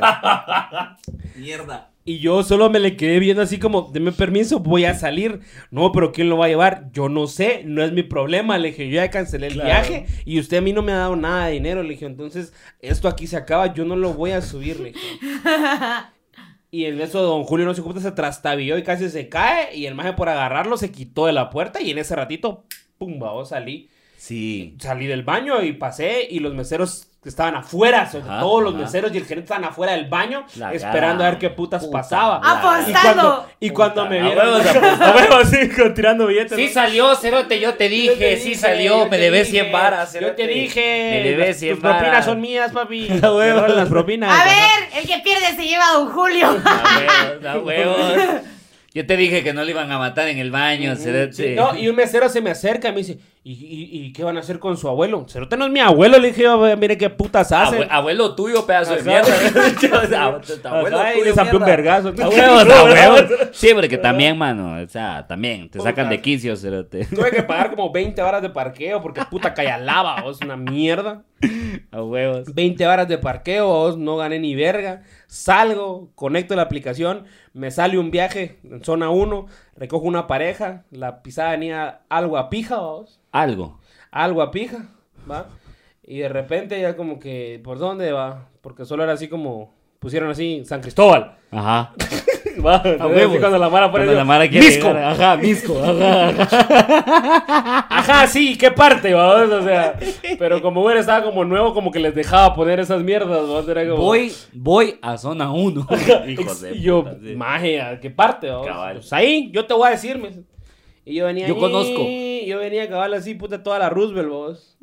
Mierda. Y yo solo me le quedé viendo así como, deme permiso, voy a salir. No, pero ¿quién lo va a llevar? Yo no sé, no es mi problema. Le dije, yo ya cancelé el Claro. viaje y usted a mí no me ha dado nada de dinero. Le dije, entonces, esto aquí se acaba, yo no lo voy a subir. Le dije. Y en eso don Julio no se ocupa, se trastabilló y casi se cae. Y el maje por agarrarlo se quitó de la puerta y en ese ratito, pum, va, salí. Sí. Salí del baño y pasé y los meseros estaban afuera, Ajá, todos los ajá. meseros y el gerente estaban afuera del baño La esperando a ver qué putas puta pasaba. madre. Y Apostando. cuando, y cuando Puta, me a vieron, a huevos, sí, con- tirando billetes. Sí ¿no? salió, Cerote, yo te Yo te dije, sí salió, yo me debes dije, 100 varas. Yo te cerote. dije. Me debes las- 100 Tus propinas varas. son mías, papi. A huevos. Me las propinas. A ver, el que pierde se lleva a don Julio. A huevos, a huevos. Yo te dije que no le iban a matar en el baño, Cerote. Sí, no, y un mesero se me acerca y me dice, ¿y, y, y qué van a hacer con su abuelo? Cerote no es mi abuelo, le dije, mire qué putas. Abue- abuelo tuyo, pedazo de mierda. abuelo Ajá, y tuyo, le un vergazo. A huevos, a huevos. Sí, porque también, mano, o sea, también te sacan de quicio, cerote. Tuve que pagar como 20 horas de parqueo porque puta callalaba, es una mierda. A huevos. 20 horas de parqueo, vos, no gané ni verga. Salgo, conecto la aplicación, me sale un viaje en zona 1, recojo una pareja, la pisada venía algo a pija, vos, Algo. algo a pija, ¿va? Y de repente ya como que, ¿por dónde va? Porque solo era así como, pusieron así, San Cristóbal, Ajá. ¿va? A huevos. cuando la mara pone, Cuando la Mara quiere Misco. llegar, Ajá, Misco. Ajá, ajá. Ajá, sí, ¿qué parte, vamos? O sea, pero como bueno estaba como nuevo, como que les dejaba poner esas mierdas, vamos, era como... Voy, voy a zona 1. Hijos de y yo, puta, sí. maje, ¿a qué parte? vamos? Cabal. Pues ahí, yo te voy a decir, me dice. Y yo venía Yo ahí, conozco. Yo venía a cabal así, puta, toda la Roosevelt, vos.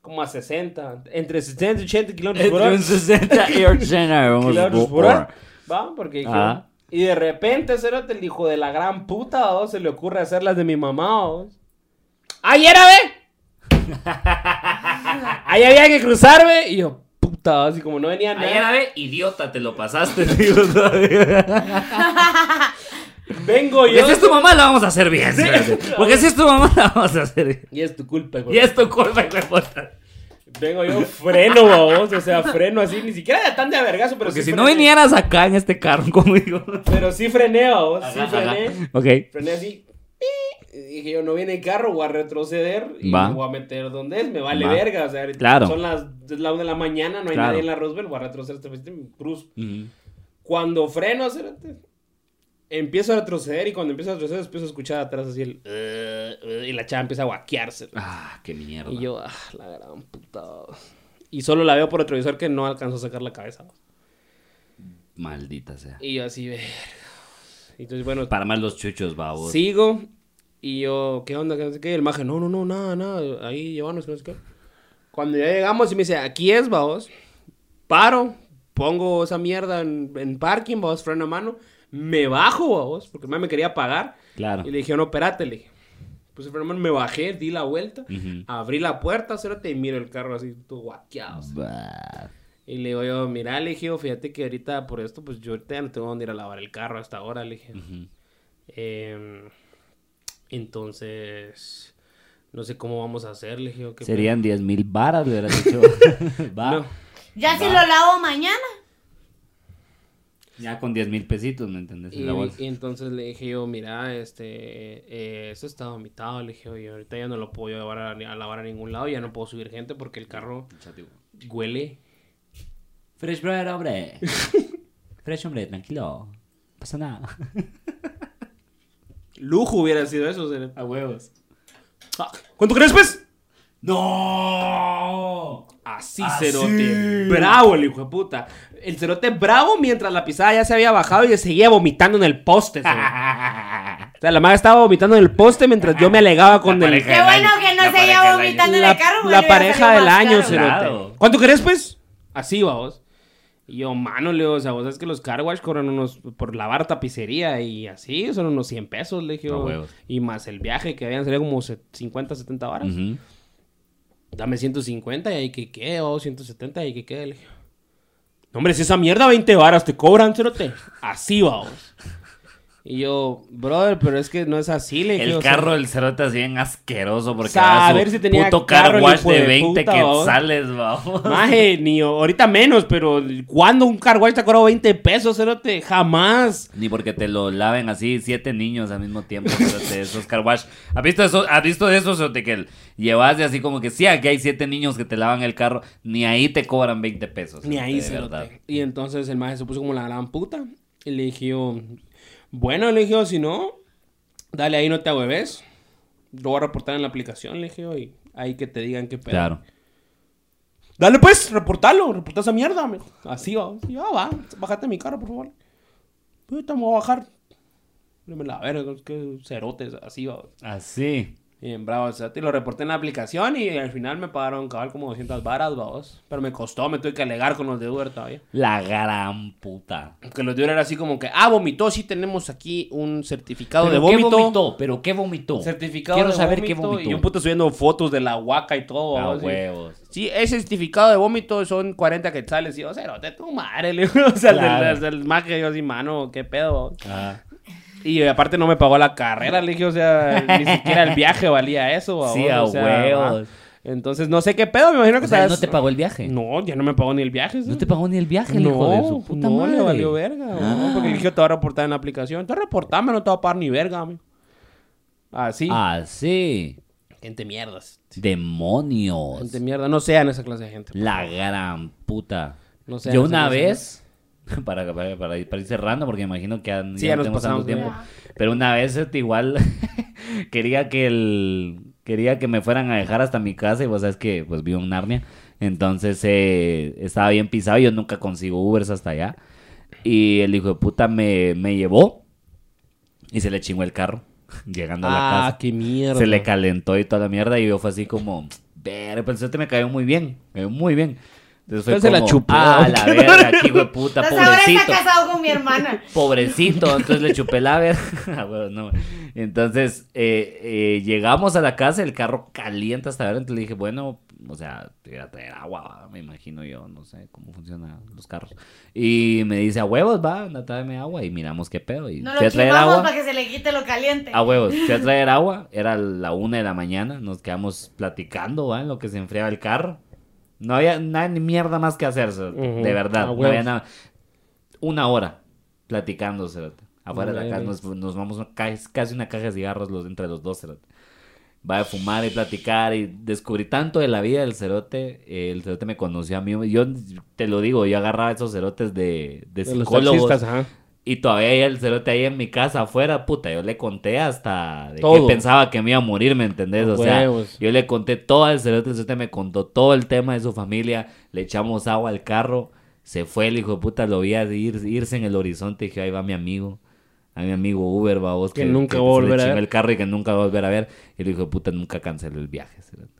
Como a 60, entre 60 y 80 kilómetros por Entre hora. un 60 y 80 vamos Kilómetros por por hora. Va, porque Ajá. Y de repente, cerote, el hijo de la gran puta, vos, se le ocurre hacer las de mi mamá, vos. ¡Ay, era, ve! Ahí había que cruzarme. Y yo, puta, así como no venía Ayer, nada. a ver, idiota, te lo pasaste, todavía. Vengo Porque yo. si es tu mamá, la vamos a hacer bien. Porque si es tu mamá, la vamos a hacer bien. Y es tu culpa, güey. Y es tu culpa, puta. Vengo yo, freno, babos. O sea, freno así, ni siquiera de tan de vergazo, pero Porque sí si no vinieras acá en este carro conmigo. Pero sí frené, babos. Sí ajá. frené. Ok. Frené así. Y dije yo, no viene el carro, voy a retroceder y Va. me voy a meter donde es, me vale Va. verga. O sea, Claro. son las es la una de la mañana, no hay Claro. nadie en la Roosevelt, voy a retroceder este vestido, cruz. Ujú. Cuando freno, cérate, empiezo a retroceder y cuando empiezo a retroceder empiezo a escuchar atrás así el... "Uh, uh", y la chava empieza a guaquearse. Ah, qué mierda. Y yo, ah, la gran puta. Y solo la veo por retrovisor que no alcanzó a sacar la cabeza. Maldita sea. Y yo así, verga. Entonces, bueno, Para más los chuchos, babos. sigo. Y yo, ¿qué onda? ¿Qué no sé qué? Y el maje, no, no, no, nada, nada. Ahí llevamos, no sé qué. Cuando ya llegamos y me dice, aquí es, vamos. Paro, pongo esa mierda en, en parking, vamos, freno a mano. Me bajo, vamos, porque más me quería pagar. Claro. Y le dije, no, espérate, le dije. Pues el freno a mano, me bajé, di la vuelta. Abrí la puerta, cérate, y miro el carro así, todo guaqueado. Bah. Y le digo yo, mira, le dije, yo, fíjate que ahorita por esto, pues yo ahorita ya no tengo dónde ir a lavar el carro hasta ahora, le dije. Em, entonces, no sé cómo vamos a hacer, le dije yo. ¿qué Serían 10 mil varas, le hubieras dicho. Va. No. Ya si Va. lo lavo mañana. Ya con 10 mil pesitos, ¿me entendés? Y, En la bolsa. y entonces le dije yo, mira, este, eh, eso está vomitado, le dije, oye, ahorita ya no lo puedo llevar a, a lavar a ningún lado, ya no puedo subir gente porque el carro huele. Fresh bread, hombre. Fresh, hombre, tranquilo. No pasa nada. Lujo hubiera sido eso. A huevos. Ah, ¿Cuánto crees, pues? ¡No! Así, Así. cerote. Bravo el hijo de puta. El cerote bravo mientras la pisada ya se había bajado y seguía vomitando en el poste. O sea, la maga estaba vomitando en el poste mientras yo me alegaba con La el... pareja Qué bueno que no se año. vomitando en el carro. la iba pareja del año, caro. cerote. Claro. ¿Cuánto querés, pues? Así, vamos. Y yo, mano, le digo, o sea, vos sabes que los car wash cobran unos, por lavar tapicería y así, son unos 100 pesos, le dije. Y más el viaje que habían salido como se- 50, 70 varas. Ujú. Dame 150 y ahí que quede, o 170 y ahí que quede. Le dije, no, hombre, si esa mierda 20 varas te cobran, cerote. Así, vamos. Y yo, brother, pero es que no es así, le. El carro del cerote así bien asqueroso porque era su si tenía puto carro wash de de 20 puta, ¿vos? quetzales, vamos. Maje, ni ahorita menos, pero ¿cuándo un car wash te ha cobrado 20 pesos, cerote? Jamás. Ni porque te lo laven así siete niños al mismo tiempo, cerote, esos car wash. ¿Has visto eso? ¿Has visto eso, cerote, que llevas de así como que sí, aquí hay siete niños que te lavan el carro, ni ahí te cobran 20 pesos. Ni ahí, cerote. Y entonces el maje se puso como la gran puta. Y le dije bueno, le dije si no, dale ahí, no te ahueves. Lo voy a reportar en la aplicación, le dije y ahí que te digan qué pedo. Claro. Dale pues, reportalo, reporta esa mierda. me- Así va. Y yo, "Ah, va, bájate mi carro, por favor. Ahorita me voy a bajar. Dame la verga, que cerotes, así va. Así. Bien, bravo, o sea, te lo reporté en la aplicación y al final me pagaron cabal como 200 varas, vamos. Pero me costó, me tuve que alegar con los de Uber todavía. La gran puta. Que los de Uber era así como que, ah, vomitó, sí tenemos aquí un certificado de ¿Pero qué vómito. vomitó? ¿Pero qué vomitó? Certificado Quiero de saber qué vómito, vomitó. Y un puto subiendo fotos de la huaca y todo. A vamos, y- huevos. Sí, ese certificado de vómito son 40 quetzales. Y yo, cerote, tu madre. le digo, o sea, Claro. el, del- del maje, yo así, mano, qué pedo. Ah. Y aparte no me pagó la carrera, le dije, o sea, ni siquiera el viaje valía eso. Sí, a o sea, huevos. Entonces, no sé qué pedo, me imagino que O sea, ¿no te pagó el viaje? No, ya no me pagó ni el viaje. ¿sí? No te pagó ni el viaje, el no, hijo de su puta no, madre. le valió verga. Ah. Porque le dije, te voy a reportar en la aplicación. Entonces, reportame, no te voy a pagar ni verga, amigo. Así. Ah, sí. Gente mierdas. Demonios. Gente mierda. No sean esa clase de gente. La gran puta. No sean Yo esa una clase de vez, para, para, para ir, para ir cerrando, porque imagino que ya, Sí, ya ya no tenemos tanto tiempo. ya. Pero una vez este, igual quería que el quería que me fueran a dejar hasta mi casa y vos sabes que pues vivo en Narnia. Entonces eh, estaba bien pisado, yo nunca consigo Ubers hasta allá. Y el hijo de puta me, me llevó y se le chingó el carro llegando a la Ah, casa. qué mierda. Se le calentó y toda la mierda y yo fue así como, ver, pero este me cayó muy bien, me cayó muy bien. Entonces se la como, chupó. ah, la verga, qué hijo de puta, Entonces ahora está pobrecito. casado con mi hermana. Pobrecito, entonces le chupé la verga. Ah, bueno, no. Entonces eh, eh, llegamos a la casa, el carro caliente hasta ver, entonces le dije, bueno, o sea, te voy a traer agua, me imagino yo, no sé cómo funcionan los carros. Y me dice, a huevos, va, anda, tráeme agua y miramos qué pedo. Y No lo a traer agua. para que se le quite lo caliente. A huevos, fui a traer agua, era la una de la mañana, nos quedamos platicando, ¿va? En lo que se enfriaba el carro. No había nada ni mierda más que hacer, cerote. Ujú. De verdad, no había nada. Una hora platicando, cerote. Afuera de la casa nos, nos vamos a ca- casi una caja de cigarros los, entre los dos, cerote. Va a fumar y platicar y descubrí tanto de la vida del cerote. eh, El cerote me conoció a mí. Yo te lo digo, yo agarraba esos cerotes de, de De los psicólogos. taxistas. Y todavía hay el cerote ahí en mi casa afuera, puta, yo le conté hasta de Todo. que pensaba que me iba a morir, ¿me entendés? O sea, yo le conté todo al cerote, el cerote me contó todo el tema de su familia, le echamos agua al carro, se fue el hijo de puta, lo vi a ir- irse en el horizonte y dije, ahí va mi amigo, a mi amigo Uber, va vos, Que nunca va a volver a chingó ver. el carro y que nunca va a volver a ver. Y el hijo de puta nunca canceló el viaje, cerote.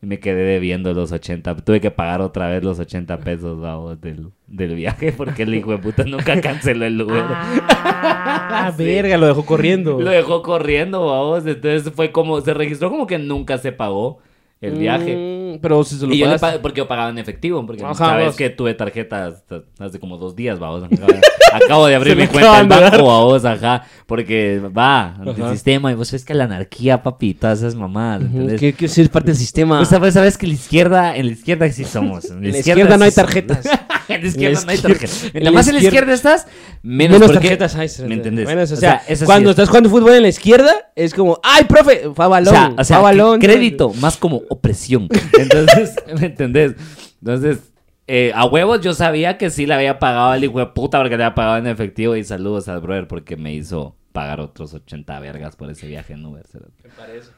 Y me quedé debiendo los 80. Tuve que pagar otra vez los 80 pesos vamos, del, del viaje porque el hijo de puta nunca canceló el Uber. Ah, verga, lo dejó corriendo. Lo dejó corriendo, vamos. Entonces fue como, se registró como que nunca se pagó el viaje. Mm, pero si se lo Y yo le porque yo pagaba en efectivo, porque Ajá, sabes vos. que tuve tarjeta hasta hace como dos días, vamos. Acabo, de abrir mi cuenta dar. banco, vamos, ajá. Porque va, Ajá. antisistema, y vos sabes que la anarquía, papi, todas esas mamadas, ¿entendés? Que que ser parte del sistema. Pues sabes que la izquierda, en la izquierda sí somos. En En la izquierda no hay tarjetas. en la izquierda no hay tarjetas. en Mientras la más en la izquierda- estás, menos, Menos porque- tarjetas hay. ¿Me entendés? Bueno, o sea, cuando es- estás jugando fútbol en la izquierda, es como, ¡ay, profe! Fue O balón. sea, o sea, balón. crédito, más como opresión. Entonces, ¿me entendés? Entonces, eh, a huevos yo sabía que sí le había pagado al hijo de puta porque le había pagado en efectivo. Y saludos al brother porque me hizo pagar otros 80 vergas por ese viaje en Uber. Me parece.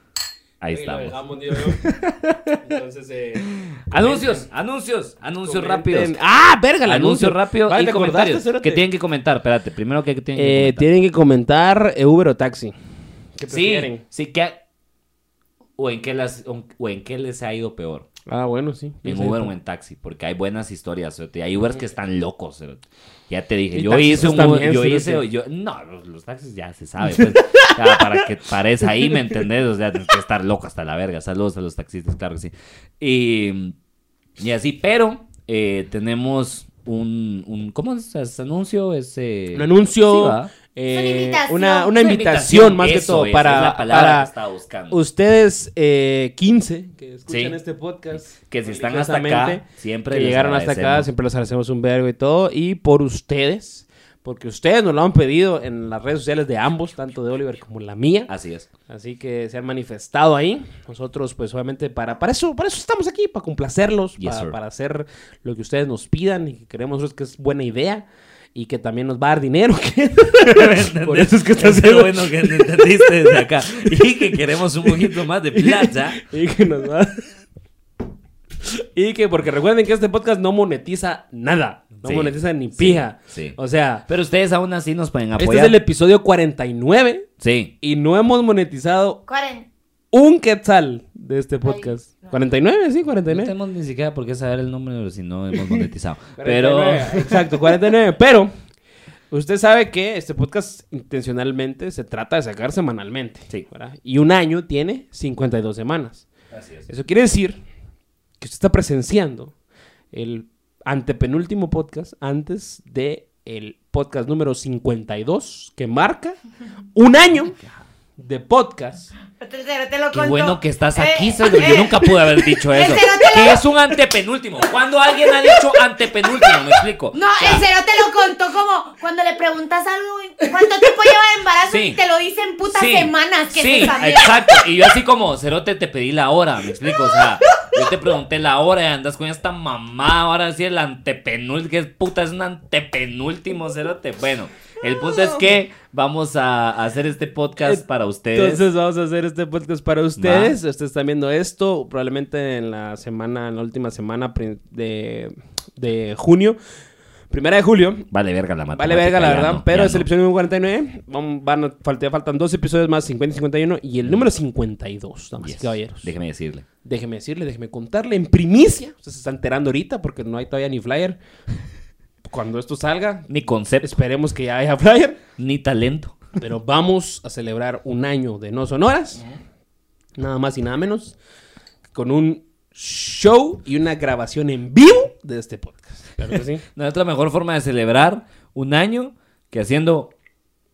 Ahí lo estamos. dejamos, digo yo. Entonces, eh, Anuncios, anuncios, anuncios comenten. rápidos. ¡Ah, verga! el Anuncios anuncio. rápidos Vale, y ¿te acordaste, comentarios. ¿Qué tienen que comentar? Espérate, primero que tienen que Eh, comentar. tienen que comentar Uber o taxi. ¿Qué Sí, prefieren? sí que... O en, qué las, o en qué les ha ido peor. Ah, bueno, sí. En Sí, Uber sí. o en taxi, porque hay buenas historias, cerote. Hay Ubers que están locos. Ya te dije, yo hice un también, yo hice, yo, no, los, los taxis ya se sabe, pues, para que pares ahí, ¿me entendés? O sea, tienes que estar loco hasta la verga. Saludos a los taxistas, claro que sí. Y, y así, pero eh, tenemos un, un, ¿cómo es ese anuncio? Ese... Un anuncio. Eh, una invitación. una, invitación, más que eso todo es, para, es la palabra para que estaba buscando. ustedes eh, 15 que escuchan Sí. este podcast. Que si están hasta acá, siempre que llegaron hasta acá, siempre les agradecemos un vergo y todo. Y por ustedes, porque ustedes nos lo han pedido en las redes sociales de ambos, tanto de Oliver como la mía. Así es. Así que se han manifestado ahí. Nosotros, pues, obviamente, para, para eso, para eso estamos aquí, para complacerlos, Yes, para, para hacer lo que ustedes nos pidan y que creemos que es buena idea y que también nos va a dar dinero. Por eso es que está haciendo- bueno que entendiste desde acá. Y que queremos un poquito más de plata. y que nos va y que porque recuerden que este podcast no monetiza nada no Sí, monetiza ni pija sí. o sea Pero ustedes aún así nos pueden este apoyar. es el episodio 49 Sí. y no hemos monetizado Cuaren. Un quetzal de este podcast 49 sí No 49 tenemos ni siquiera por qué saber el número si no hemos monetizado. Pero 49, exacto 49 pero usted sabe que este podcast intencionalmente se trata de sacar semanalmente Sí. ¿verdad? y un año tiene 52 semanas Así es. Eso quiere decir que usted está presenciando el antepenúltimo podcast antes de el podcast número 52 que marca un año de podcast. Te, te- te lo Qué bueno que estás Eh, aquí, Cedro. Yo eh, nunca pude haber dicho eso. lo- Que es un antepenúltimo. Cuando alguien ha dicho antepenúltimo, me explico. No, el cero te lo contó como cuando le preguntas algo, ¿cuánto tiempo lleva de embarazo? Sí. Y te lo dicen putas Sí, semanas que sí, se exacto. Y yo así como, Cerote, te pedí la hora, me explico. O sea, yo te pregunté la hora y andas con esta mamá. Ahora sí, el antepenúltimo. ¿Qué puta es un antepenúltimo, Cerote? Bueno, el punto es que vamos a hacer este podcast para ustedes. Entonces vamos a hacer este podcast para ustedes. Ustedes están viendo esto probablemente en la semana, en la última semana de, de junio. Primera de julio. Vale, verga la Vale matemática. verga, la verdad. no, pero es el no. episodio número 49. Van, van a- falta- faltan dos episodios más, 50 y 51. Y el número 52, damas y Yes. caballeros. Déjeme decirle. Déjeme decirle, déjeme contarle en primicia. Usted se está enterando ahorita porque no hay todavía ni flyer. Cuando esto salga, Ni concepto, esperemos que ya haya flyer. ni talento. Pero vamos a celebrar un año de No Sonoras. Nada más y nada menos. Con un show y una grabación en vivo de este podcast. Claro que sí. No hay otra mejor forma de celebrar un año que haciendo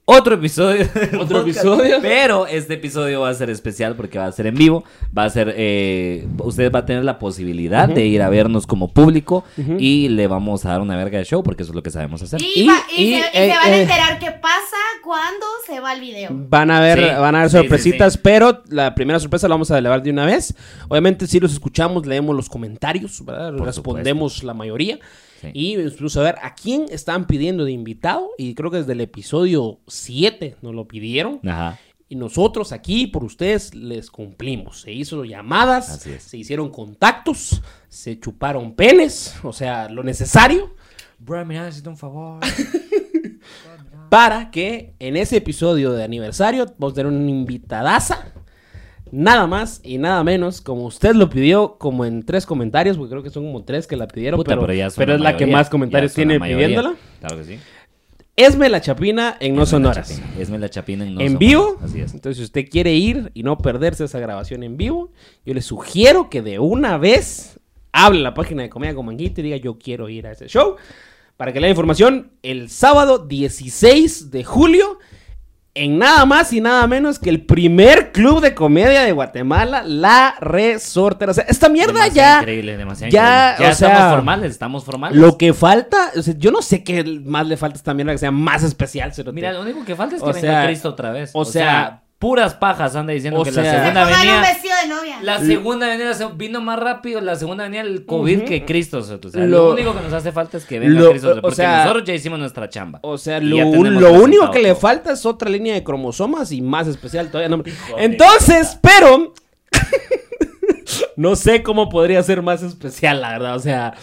otro episodio. Otro podcast, episodio. Pero este episodio va a ser especial porque va a ser en vivo. Va a ser. Eh, usted va a tener la posibilidad de ir a vernos como público y le vamos a dar una verga de show porque eso es lo que sabemos hacer. Y, Y- va- y y, se, y eh, se van a eh. enterar qué pasa cuando se va el video. Van a ver, Sí, van a ver sí, sorpresitas, sí. pero la primera sorpresa la vamos a elevar de una vez. Obviamente, si los escuchamos, leemos los comentarios, ¿verdad? Por respondemos la mayoría. Sí. Y vamos a ver a quién están pidiendo de invitado. Y creo que desde el episodio 7 nos lo pidieron. Ajá. Y nosotros aquí, por ustedes, les cumplimos. Se hizo llamadas, se hicieron contactos, se chuparon penes, o sea, lo necesario Bro, mira, necesito un favor. para que en ese episodio de aniversario vamos a tener una invitadaza. Nada más y nada menos, como usted lo pidió, como en tres comentarios, porque creo que son como tres que la pidieron, Puta, pero, pero ya es la que más comentarios tiene pidiéndola. Claro que sí. Esme la Chapina en No Esme la Sonoras. Chapina. Esme la Chapina en No en Sonoras. vivo. Así es. Entonces, si usted quiere ir y no perderse esa grabación en vivo, yo le sugiero que de una vez hable a la página de Comedia con Manguito y diga yo quiero ir a ese show. Para que le dé información, el sábado 16 de julio, en nada más y nada menos que el primer club de comedia de Guatemala, La Resortera. O sea, esta mierda Demasiado ya... Increíble, demasiado ya, increíble. Ya o sea, formales, estamos formales. Lo que falta, o sea, yo no sé qué más le falta a esta mierda que sea más especial. cerote. Mira, lo único que falta es que O venga sea, Cristo otra vez. o O, sea, sea, puras pajas anda diciendo o que sea, la Se segunda vestido de novia. La segunda venida vino más rápido, la segunda venida el COVID que Cristo. O sea, Lo- lo, único que nos hace falta es que venga Lo- Cristo. o Porque sea, nosotros ya hicimos nuestra chamba. O sea, lo, único que le falta es otra línea de cromosomas y más especial todavía. No... Entonces, pero... no sé cómo podría ser más especial, la verdad. O sea,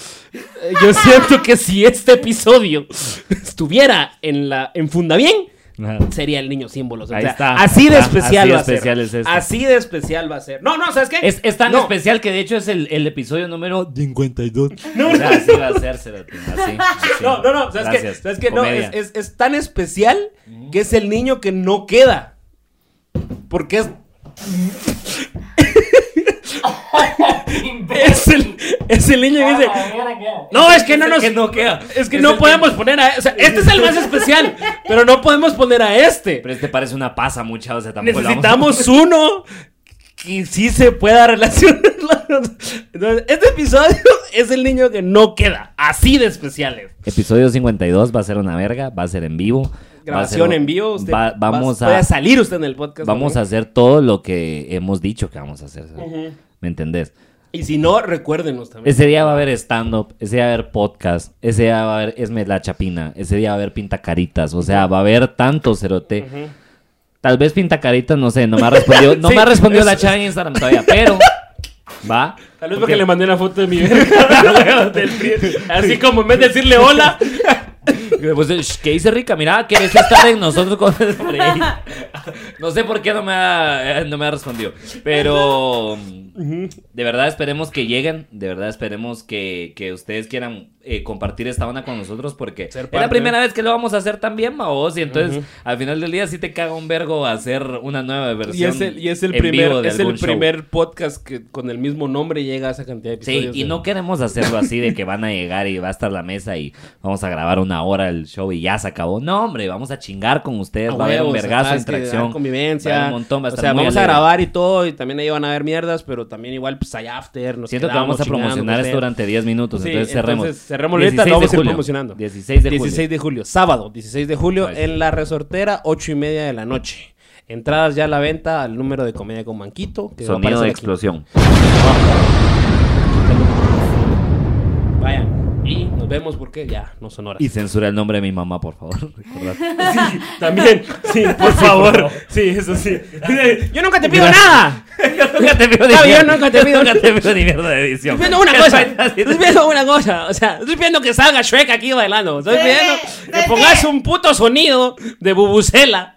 yo siento que si este episodio estuviera en la en Fundabien, Ajá. sería el niño símbolo. O sea, Ahí está, así de especial así de va a ser. especial es esto. Así de especial va a ser. No, no, ¿sabes qué? Es, es tan No. especial que de hecho es el, el episodio número 52. No, o sea, así va a ser, Cerote, así, así. No, no, no, ¿sabes qué? ¿Sabes qué? No, es- es tan especial que es el niño que no queda. Porque es. es, el, es el niño que dice. No, es que no nos. que no queda. Es que Es no podemos poner a. O sea, este es el más especial. Pero no podemos poner a este. Pero este parece una pasa mucha, o sea, tampoco Necesitamos uno que sí se pueda relacionar. Entonces, este episodio es el niño que no queda. Así de especiales. Episodio 52 va a ser una verga, va a ser en vivo. Grabación va a ser- en vivo. Usted va- vamos va- puede a, salir usted en el podcast. vamos a hacer todo lo que hemos dicho que vamos a hacer. ¿Me entendés? Y si no, recuérdenos también. Ese día va a haber stand-up, ese día va a haber podcast, ese día va a haber Esme la Chapina, ese día va a haber Pintacaritas, o sea, va a haber tanto cerote. Tal vez Pintacaritas, no sé, no me ha respondido, no Sí, me ha respondido la chava en Instagram todavía, pero va. Tal vez porque le mandé una foto de mi verga. Así como en vez de decirle hola. Pues, "Shh, ¿Qué dice Rica? Mira, ¿quieres estar en nosotros con No sé por qué no me ha, eh, no me ha respondido. Pero de verdad esperemos que lleguen. De verdad esperemos que, que ustedes quieran eh, compartir esta onda con nosotros. Porque es la primera vez que lo vamos a hacer también, Maos. Y entonces al final del día sí te caga un vergo hacer una nueva Y versión. es el, y es el primer, es el show. primer podcast que con el mismo nombre llega a esa cantidad de Sí, episodios. y de- no queremos hacerlo así de que van a llegar y va a estar la mesa y vamos a grabar una hora el show y ya se acabó. No, hombre, vamos a chingar con ustedes, va a haber un vergazo dar interacción. convivencia. va a haber un montón, va a o sea, muy vamos a grabar y todo, y también ahí van a haber mierdas, pero también igual pues hay after. Nos Siento que vamos a promocionar esto durante 10 minutos, Sí, entonces cerremos. entonces cerremos 16 lo vamos a ir julio. promocionando. 16 de julio. 16 de julio, sábado, 16 de julio, Pues. en La Resortera, 8 y media de la noche. Entradas ya a la venta al número de Comedia con Manquito. Que Sonido de aquí. explosión. Vayan. Y nos vemos porque ya no son horas. Y censura el nombre de mi mamá, por favor. Recordad. Sí, también. Sí, por favor. Sí, eso sí. Yo nunca te pido nada. Yo nunca te pido ni yo mierda. nunca te pido- nunca te pido ni mierda de edición. Estoy viendo una ¿Qué cosa. Estoy viendo una cosa. O sea, estoy viendo que salga Shrek aquí bailando. Estoy sí, que pongas un puto sonido de bubucela.